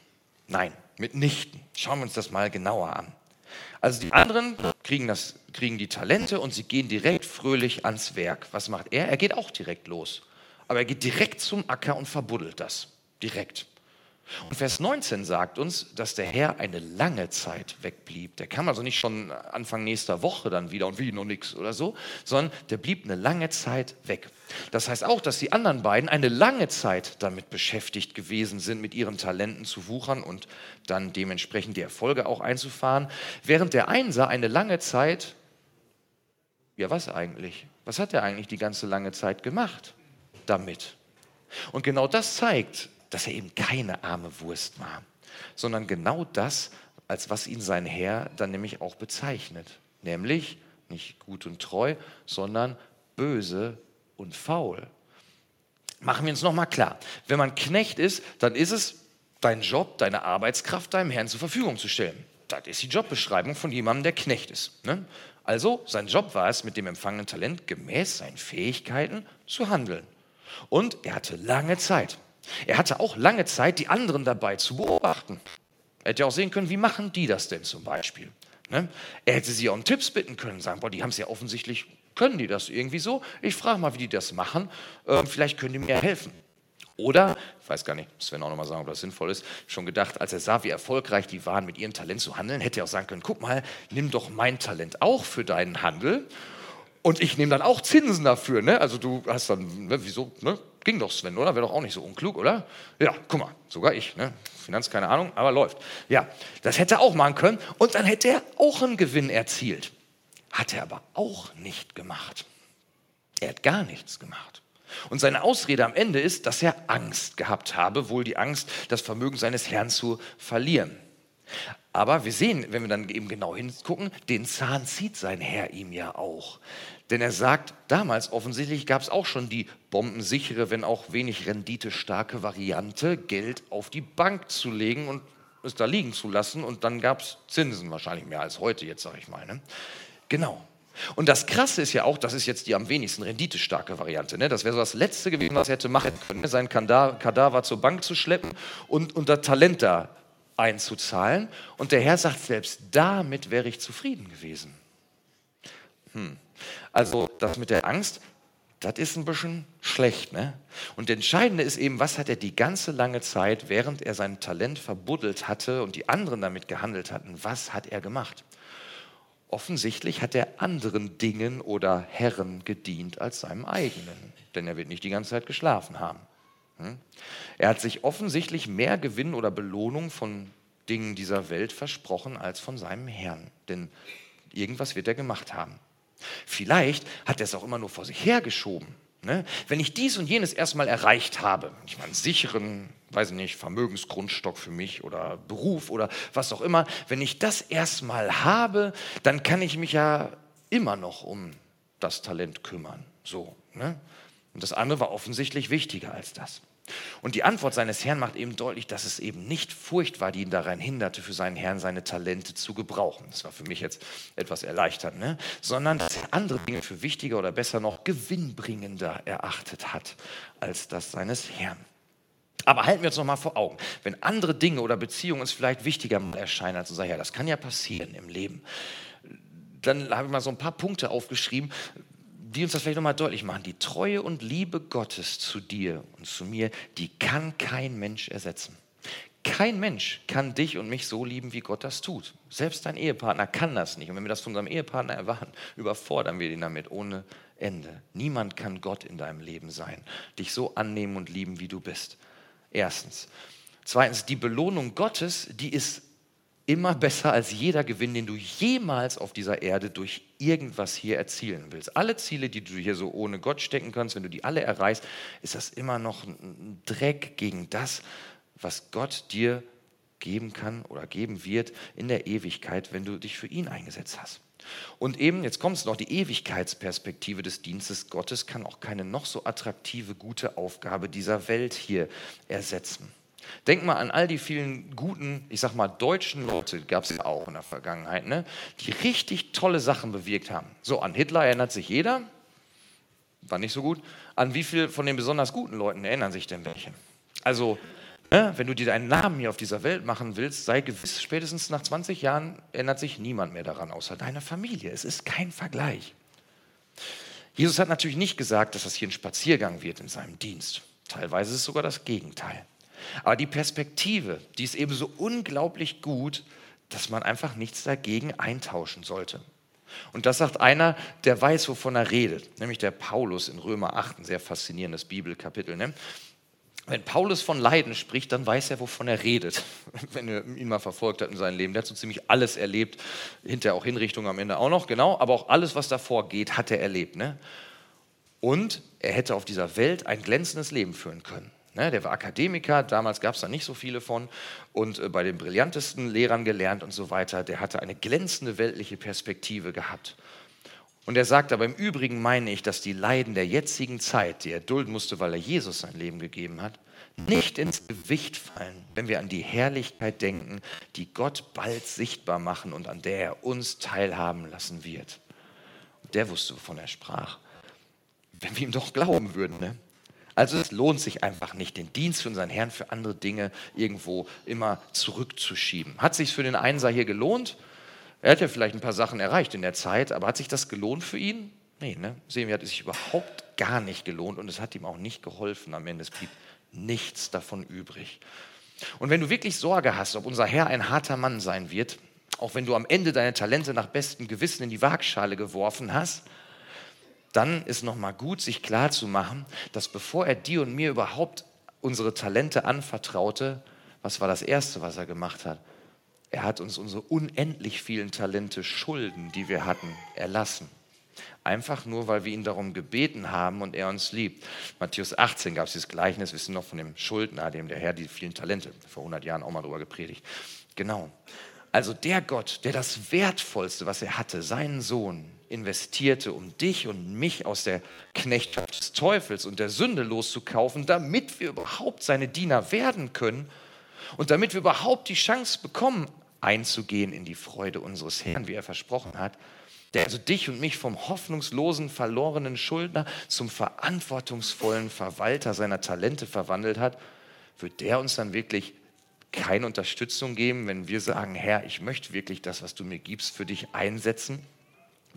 Nein, mitnichten. Schauen wir uns das mal genauer an. Also die anderen kriegen, das, kriegen die Talente und sie gehen direkt fröhlich ans Werk. Was macht er? Er geht auch direkt los. Aber er geht direkt zum Acker und verbuddelt das direkt. Und Vers 19 sagt uns, dass der Herr eine lange Zeit wegblieb. Der kam also nicht schon Anfang nächster Woche dann wieder und wie noch nichts oder so, sondern der blieb eine lange Zeit weg. Das heißt auch, dass die anderen beiden eine lange Zeit damit beschäftigt gewesen sind, mit ihren Talenten zu wuchern und dann dementsprechend die Erfolge auch einzufahren, während der Einser eine lange Zeit, ja was eigentlich? Was hat er eigentlich die ganze lange Zeit gemacht damit? Und genau das zeigt, dass er eben keine arme Wurst war, sondern genau das, als was ihn sein Herr dann nämlich auch bezeichnet. Nämlich nicht gut und treu, sondern böse und faul. Machen wir uns nochmal klar. Wenn man Knecht ist, dann ist es dein Job, deine Arbeitskraft deinem Herrn zur Verfügung zu stellen. das ist die Jobbeschreibung von jemandem, der Knecht ist. Ne? Also sein Job war es, mit dem empfangenen Talent gemäß seinen Fähigkeiten zu handeln. Und er hatte lange Zeit. Er hatte auch lange Zeit, die anderen dabei zu beobachten. Er hätte auch sehen können, wie machen die das denn zum Beispiel. Ne? Er hätte sie auch um Tipps bitten können, sagen, boah, die haben es ja offensichtlich, können die das irgendwie so? Ich frage mal, wie die das machen. Ähm, vielleicht können die mir helfen. Oder, ich weiß gar nicht, Sven auch nochmal sagen, ob das sinnvoll ist, schon gedacht, als er sah, wie erfolgreich die waren, mit ihrem Talent zu handeln, hätte er auch sagen können, guck mal, nimm doch mein Talent auch für deinen Handel und ich nehme dann auch Zinsen dafür. Ne? Also du hast dann, ne, wieso, ne? ging doch Sven, oder? Wäre doch auch nicht so unklug, oder? Ja, guck mal, sogar ich, ne? Finanz keine Ahnung, aber läuft. Ja, das hätte er auch machen können und dann hätte er auch einen Gewinn erzielt. Hat er aber auch nicht gemacht. Er hat gar nichts gemacht. Und seine Ausrede am Ende ist, dass er Angst gehabt habe, wohl die Angst, das Vermögen seines Herrn zu verlieren. Aber wir sehen, wenn wir dann eben genau hingucken, den Zahn zieht sein Herr ihm ja auch. Denn er sagt, damals offensichtlich gab es auch schon die bombensichere, wenn auch wenig renditestarke Variante, Geld auf die Bank zu legen und es da liegen zu lassen. Und dann gab es Zinsen, wahrscheinlich mehr als heute jetzt, sage ich mal. Ne? Genau. Und das Krasse ist ja auch, das ist jetzt die am wenigsten renditestarke Variante. Ne? Das wäre so das Letzte gewesen, was er hätte machen können, ne? seinen Kadaver zur Bank zu schleppen und unter Talent da einzuzahlen. Und der Herr sagt, selbst damit wäre ich zufrieden gewesen. Hm. Also das mit der Angst, das ist ein bisschen schlecht. Ne? Und Entscheidende ist eben, was hat er die ganze lange Zeit, während er sein Talent verbuddelt hatte und die anderen damit gehandelt hatten, was hat er gemacht? Offensichtlich hat er anderen Dingen oder Herren gedient als seinem eigenen, denn er wird nicht die ganze Zeit geschlafen haben. Hm? Er hat sich offensichtlich mehr Gewinn oder Belohnung von Dingen dieser Welt versprochen als von seinem Herrn, denn irgendwas wird er gemacht haben. Vielleicht hat er es auch immer nur vor sich hergeschoben. Ne? Wenn ich dies und jenes erstmal erreicht habe, ich meine, sicheren, weiß ich nicht, Vermögensgrundstock für mich oder Beruf oder was auch immer, wenn ich das erstmal habe, dann kann ich mich ja immer noch um das Talent kümmern. So. Ne? Und das andere war offensichtlich wichtiger als das. Und die Antwort seines Herrn macht eben deutlich, dass es eben nicht Furcht war, die ihn daran hinderte, für seinen Herrn seine Talente zu gebrauchen. Das war für mich jetzt etwas erleichternd, ne? sondern dass er andere Dinge für wichtiger oder besser noch gewinnbringender erachtet hat als das seines Herrn. Aber halten wir uns noch mal vor Augen, wenn andere Dinge oder Beziehungen uns vielleicht wichtiger erscheinen als unser Herr, das kann ja passieren im Leben, dann habe ich mal so ein paar Punkte aufgeschrieben, die uns das vielleicht nochmal deutlich machen. Die Treue und Liebe Gottes zu dir und zu mir, die kann kein Mensch ersetzen. Kein Mensch kann dich und mich so lieben, wie Gott das tut. Selbst dein Ehepartner kann das nicht. Und wenn wir das von unserem Ehepartner erwarten, überfordern wir ihn damit ohne Ende. Niemand kann Gott in deinem Leben sein, dich so annehmen und lieben, wie du bist. Erstens. Zweitens, die Belohnung Gottes, die ist immer besser als jeder Gewinn, den du jemals auf dieser Erde durch irgendwas hier erzielen willst. Alle Ziele, die du hier so ohne Gott stecken kannst, wenn du die alle erreichst, ist das immer noch ein Dreck gegen das, was Gott dir geben kann oder geben wird in der Ewigkeit, wenn du dich für ihn eingesetzt hast. Und eben, jetzt kommt es noch, die Ewigkeitsperspektive des Dienstes Gottes kann auch keine noch so attraktive, gute Aufgabe dieser Welt hier ersetzen. Denk mal an all die vielen guten, ich sag mal, deutschen Leute, gab es ja auch in der Vergangenheit, ne, die richtig tolle Sachen bewirkt haben. So, an Hitler erinnert sich jeder, war nicht so gut. An wie viele von den besonders guten Leuten erinnern sich denn welche? Also, ne, wenn du dir deinen Namen hier auf dieser Welt machen willst, sei gewiss, spätestens nach 20 Jahren erinnert sich niemand mehr daran, außer deine Familie. Es ist kein Vergleich. Jesus hat natürlich nicht gesagt, dass das hier ein Spaziergang wird in seinem Dienst. Teilweise ist es sogar das Gegenteil. Aber die Perspektive, die ist eben so unglaublich gut, dass man einfach nichts dagegen eintauschen sollte. Und das sagt einer, der weiß, wovon er redet, nämlich der Paulus in Römer 8, ein sehr faszinierendes Bibelkapitel. Ne? Wenn Paulus von Leiden spricht, dann weiß er, wovon er redet. Wenn er ihn mal verfolgt hat in seinem Leben. Der hat so ziemlich alles erlebt, hinterher auch Hinrichtung am Ende auch noch, genau, aber auch alles, was davor geht, hat er erlebt. Ne? Und er hätte auf dieser Welt ein glänzendes Leben führen können. Ne, der war Akademiker, damals gab es da nicht so viele von und äh, bei den brillantesten Lehrern gelernt und so weiter. Der hatte eine glänzende weltliche Perspektive gehabt. Und er sagt aber im Übrigen meine ich, dass die Leiden der jetzigen Zeit, die er dulden musste, weil er Jesus sein Leben gegeben hat, nicht ins Gewicht fallen, wenn wir an die Herrlichkeit denken, die Gott bald sichtbar machen und an der er uns teilhaben lassen wird. Der wusste, wovon er sprach. Wenn wir ihm doch glauben würden. Ne? Also es lohnt sich einfach nicht, den Dienst für unseren Herrn für andere Dinge irgendwo immer zurückzuschieben. Hat sich für den Einser hier gelohnt? Er hat ja vielleicht ein paar Sachen erreicht in der Zeit, aber hat sich das gelohnt für ihn? Nee, ne? Sehen wir, hat es sich überhaupt gar nicht gelohnt und es hat ihm auch nicht geholfen am Ende. Es blieb nichts davon übrig. Und wenn du wirklich Sorge hast, ob unser Herr ein harter Mann sein wird, auch wenn du am Ende deine Talente nach bestem Gewissen in die Waagschale geworfen hast, dann ist nochmal gut, sich klarzumachen, dass bevor er dir und mir überhaupt unsere Talente anvertraute, was war das Erste, was er gemacht hat? Er hat uns unsere unendlich vielen Talente, Schulden, die wir hatten, erlassen. Einfach nur, weil wir ihn darum gebeten haben und er uns liebt. Matthäus 18 gab es dieses Gleichnis, wissen noch von dem Schuldner, dem der Herr die vielen Talente, vor 100 Jahren auch mal darüber gepredigt. Genau. Also der Gott, der das Wertvollste, was er hatte, seinen Sohn, investierte, um dich und mich aus der Knechtschaft des Teufels und der Sünde loszukaufen, damit wir überhaupt seine Diener werden können und damit wir überhaupt die Chance bekommen, einzugehen in die Freude unseres Herrn, wie er versprochen hat, der also dich und mich vom hoffnungslosen, verlorenen Schuldner zum verantwortungsvollen Verwalter seiner Talente verwandelt hat, wird der uns dann wirklich keine Unterstützung geben, wenn wir sagen, Herr, ich möchte wirklich das, was du mir gibst, für dich einsetzen?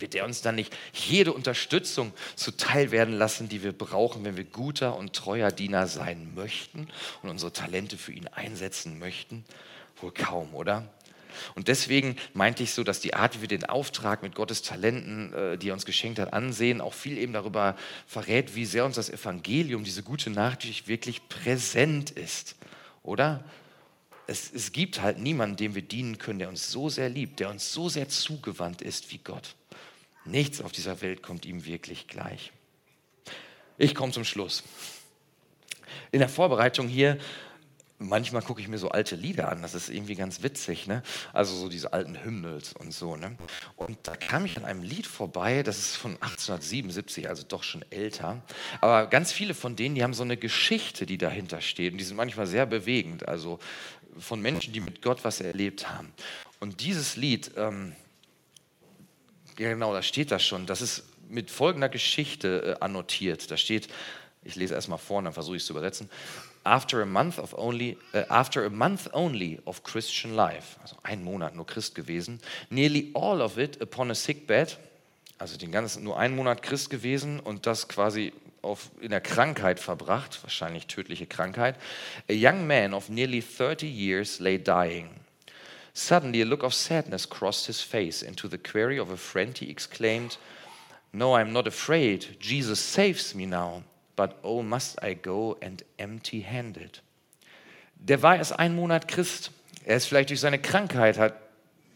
Wird er uns dann nicht jede Unterstützung zuteil werden lassen, die wir brauchen, wenn wir guter und treuer Diener sein möchten und unsere Talente für ihn einsetzen möchten? Wohl kaum, oder? Und deswegen meinte ich so, dass die Art, wie wir den Auftrag mit Gottes Talenten, äh, die er uns geschenkt hat, ansehen, auch viel eben darüber verrät, wie sehr uns das Evangelium, diese gute Nachricht wirklich präsent ist. Oder? es, es gibt halt niemanden, dem wir dienen können, der uns so sehr liebt, der uns so sehr zugewandt ist wie Gott. Nichts auf dieser Welt kommt ihm wirklich gleich. Ich komme zum Schluss. In der Vorbereitung hier manchmal gucke ich mir so alte Lieder an, das ist irgendwie ganz witzig, ne? Also so diese alten Hymnals und so, ne? Und da kam ich an einem Lied vorbei, das ist von 1877, also doch schon älter. Aber ganz viele von denen, die haben so eine Geschichte, die dahinter steht. Und die sind manchmal sehr bewegend, also von Menschen, die mit Gott was erlebt haben. Und dieses Lied, ähm, ja genau, da steht das schon, das ist mit folgender Geschichte äh, annotiert. Da steht, ich lese erstmal vor, dann versuche ich es zu übersetzen after a month of only, uh, after a month only of Christian life, also ein Monat nur Christ gewesen, nearly all of it upon a sick bed, also den ganzen nur einen Monat Christ gewesen und das quasi auf, in der Krankheit verbracht, wahrscheinlich tödliche Krankheit. A young man of nearly 30 years lay dying. Suddenly a look of sadness crossed his face. And to the query of a friend he exclaimed, No, I'm not afraid. Jesus saves me now but oh, must I go and empty handed. Der war erst einen Monat Christ. Er ist vielleicht durch seine Krankheit, hat,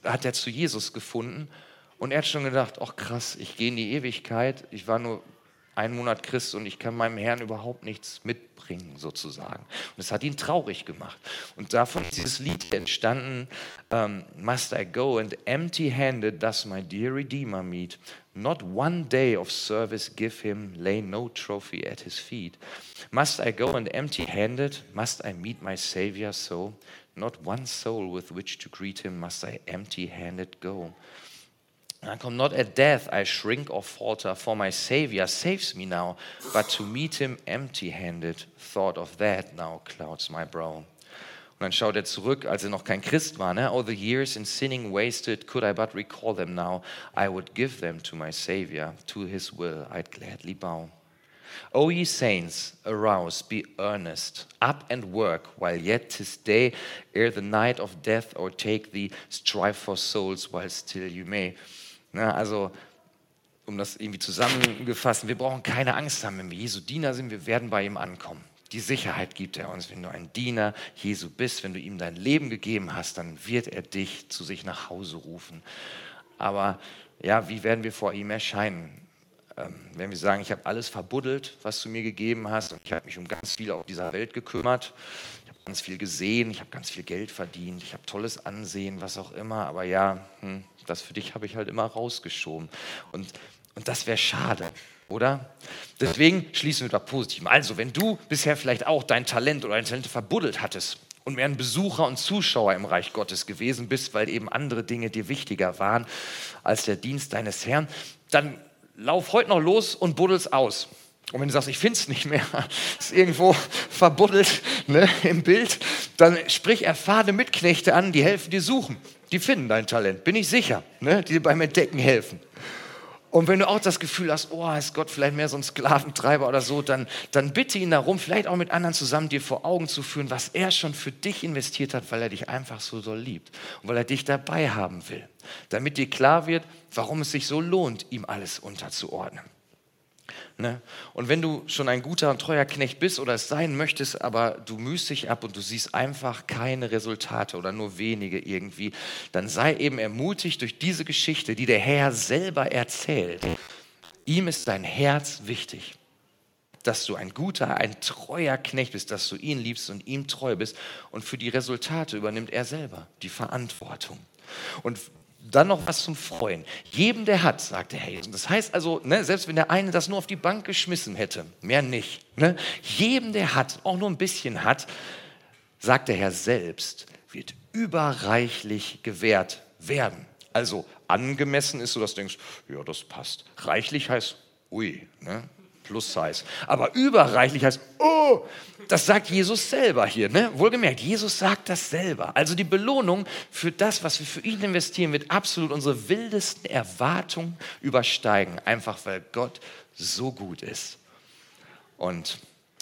hat er zu Jesus gefunden. Und er hat schon gedacht, ach krass, ich gehe in die Ewigkeit. Ich war nur einen Monat Christ und ich kann meinem Herrn überhaupt nichts mitbringen, sozusagen. Und es hat ihn traurig gemacht. Und davon ist dieses Lied entstanden, um, ähm, Must I go and empty-handed does my dear Redeemer meet, Not one day of service give him, lay no trophy at his feet. Must I go and empty handed? Must I meet my Savior so? Not one soul with which to greet him must I empty handed go. I come not at death, I shrink or falter, for my Savior saves me now, but to meet him empty handed, thought of that now clouds my brow. Und dann schaut er zurück, als er noch kein Christ war. Ne? All the years in sinning wasted, could I but recall them now, I would give them to my Savior, to his will I'd gladly bow. O ye saints, arouse, be earnest, up and work, while yet yet 'tis day, ere the night of death o'ertake thee, strive for souls while still you may. Na, also, um das irgendwie zusammengefasst, wir brauchen keine Angst haben, wenn wir Jesu Diener sind, wir werden bei ihm ankommen. Die Sicherheit gibt er uns. Wenn du ein Diener Jesu bist, wenn du ihm dein Leben gegeben hast, dann wird er dich zu sich nach Hause rufen. Aber ja, wie werden wir vor ihm erscheinen? Ähm, wenn wir sagen, ich habe alles verbuddelt, was du mir gegeben hast, und ich habe mich um ganz viel auf dieser Welt gekümmert, ich habe ganz viel gesehen, ich habe ganz viel Geld verdient, ich habe tolles Ansehen, was auch immer, aber ja, hm, das für dich habe ich halt immer rausgeschoben. Und, und das wäre schade. oder? Deswegen schließen wir da positiv. Also, wenn du bisher vielleicht auch dein Talent oder deine Talente verbuddelt hattest und mehr ein Besucher und Zuschauer im Reich Gottes gewesen bist, weil eben andere Dinge dir wichtiger waren als der Dienst deines Herrn, dann lauf heute noch los und buddel's aus. Und wenn du sagst, ich finde es nicht mehr, ist irgendwo verbuddelt ne, im Bild, dann sprich erfahrene Mitknechte an, die helfen dir suchen. Die finden dein Talent, bin ich sicher, ne, die dir beim Entdecken helfen. Und wenn du auch das Gefühl hast, oh, ist Gott vielleicht mehr so ein Sklaventreiber oder so, dann, dann bitte ihn darum, vielleicht auch mit anderen zusammen dir vor Augen zu führen, was er schon für dich investiert hat, weil er dich einfach so doll liebt und weil er dich dabei haben will. Damit dir klar wird, warum es sich so lohnt, ihm alles unterzuordnen. Ne? Und wenn du schon ein guter und treuer Knecht bist oder es sein möchtest, aber du mühst dich ab und du siehst einfach keine Resultate oder nur wenige irgendwie, dann sei eben ermutigt durch diese Geschichte, die der Herr selber erzählt. Ihm ist dein Herz wichtig, dass du ein guter, ein treuer Knecht bist, dass du ihn liebst und ihm treu bist. Und für die Resultate übernimmt er selber die Verantwortung. Und dann noch was zum Freuen. Jedem, der hat, sagt der Herr Jesus. Das heißt also, ne, selbst wenn der eine das nur auf die Bank geschmissen hätte, mehr nicht, ne, jedem, der hat, auch nur ein bisschen hat, sagt der Herr selbst, wird überreichlich gewährt werden. Also angemessen ist so, dass du denkst, ja, das passt. Reichlich heißt, ui, ne? Plus Size. Aber überreichlich heißt, oh, das sagt Jesus selber hier. Ne? Wohlgemerkt, Jesus sagt das selber. Also die Belohnung für das, was wir für ihn investieren, wird absolut unsere wildesten Erwartungen übersteigen. Einfach weil Gott so gut ist. Und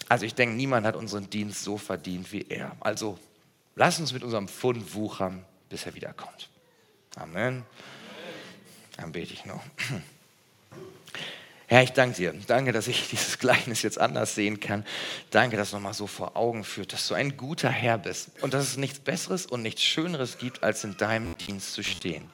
also ich denke, niemand hat unseren Dienst so verdient wie er. Also lass uns mit unserem Pfund wuchern, bis er wiederkommt. Amen. Dann bete ich noch. Herr, ich danke dir. Danke, dass ich dieses Gleichnis jetzt anders sehen kann. Danke, dass du nochmal so vor Augen führt, dass du ein guter Herr bist und dass es nichts Besseres und nichts Schöneres gibt, als in deinem Dienst zu stehen.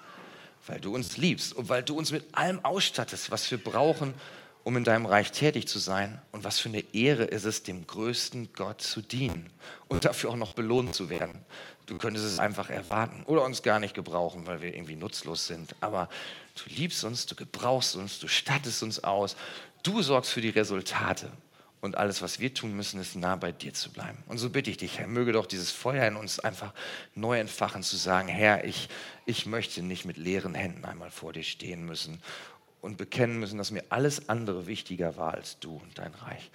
Weil du uns liebst und weil du uns mit allem ausstattest, was wir brauchen, um in deinem Reich tätig zu sein. Und was für eine Ehre ist es, dem größten Gott zu dienen und dafür auch noch belohnt zu werden. Du könntest es einfach erwarten oder uns gar nicht gebrauchen, weil wir irgendwie nutzlos sind. Aber du liebst uns, du gebrauchst uns, du stattest uns aus, du sorgst für die Resultate. Und alles, was wir tun müssen, ist nah bei dir zu bleiben. Und so bitte ich dich, Herr, möge doch dieses Feuer in uns einfach neu entfachen, zu sagen, Herr, ich, ich möchte nicht mit leeren Händen einmal vor dir stehen müssen und bekennen müssen, dass mir alles andere wichtiger war als du und dein Reich.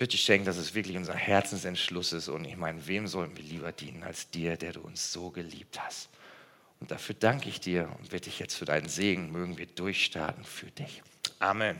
Bitte schenk, dass es wirklich unser Herzensentschluss ist. Und ich meine, wem sollen wir lieber dienen als dir, der du uns so geliebt hast? Und dafür danke ich dir und bitte dich jetzt für deinen Segen. Mögen wir durchstarten für dich. Amen.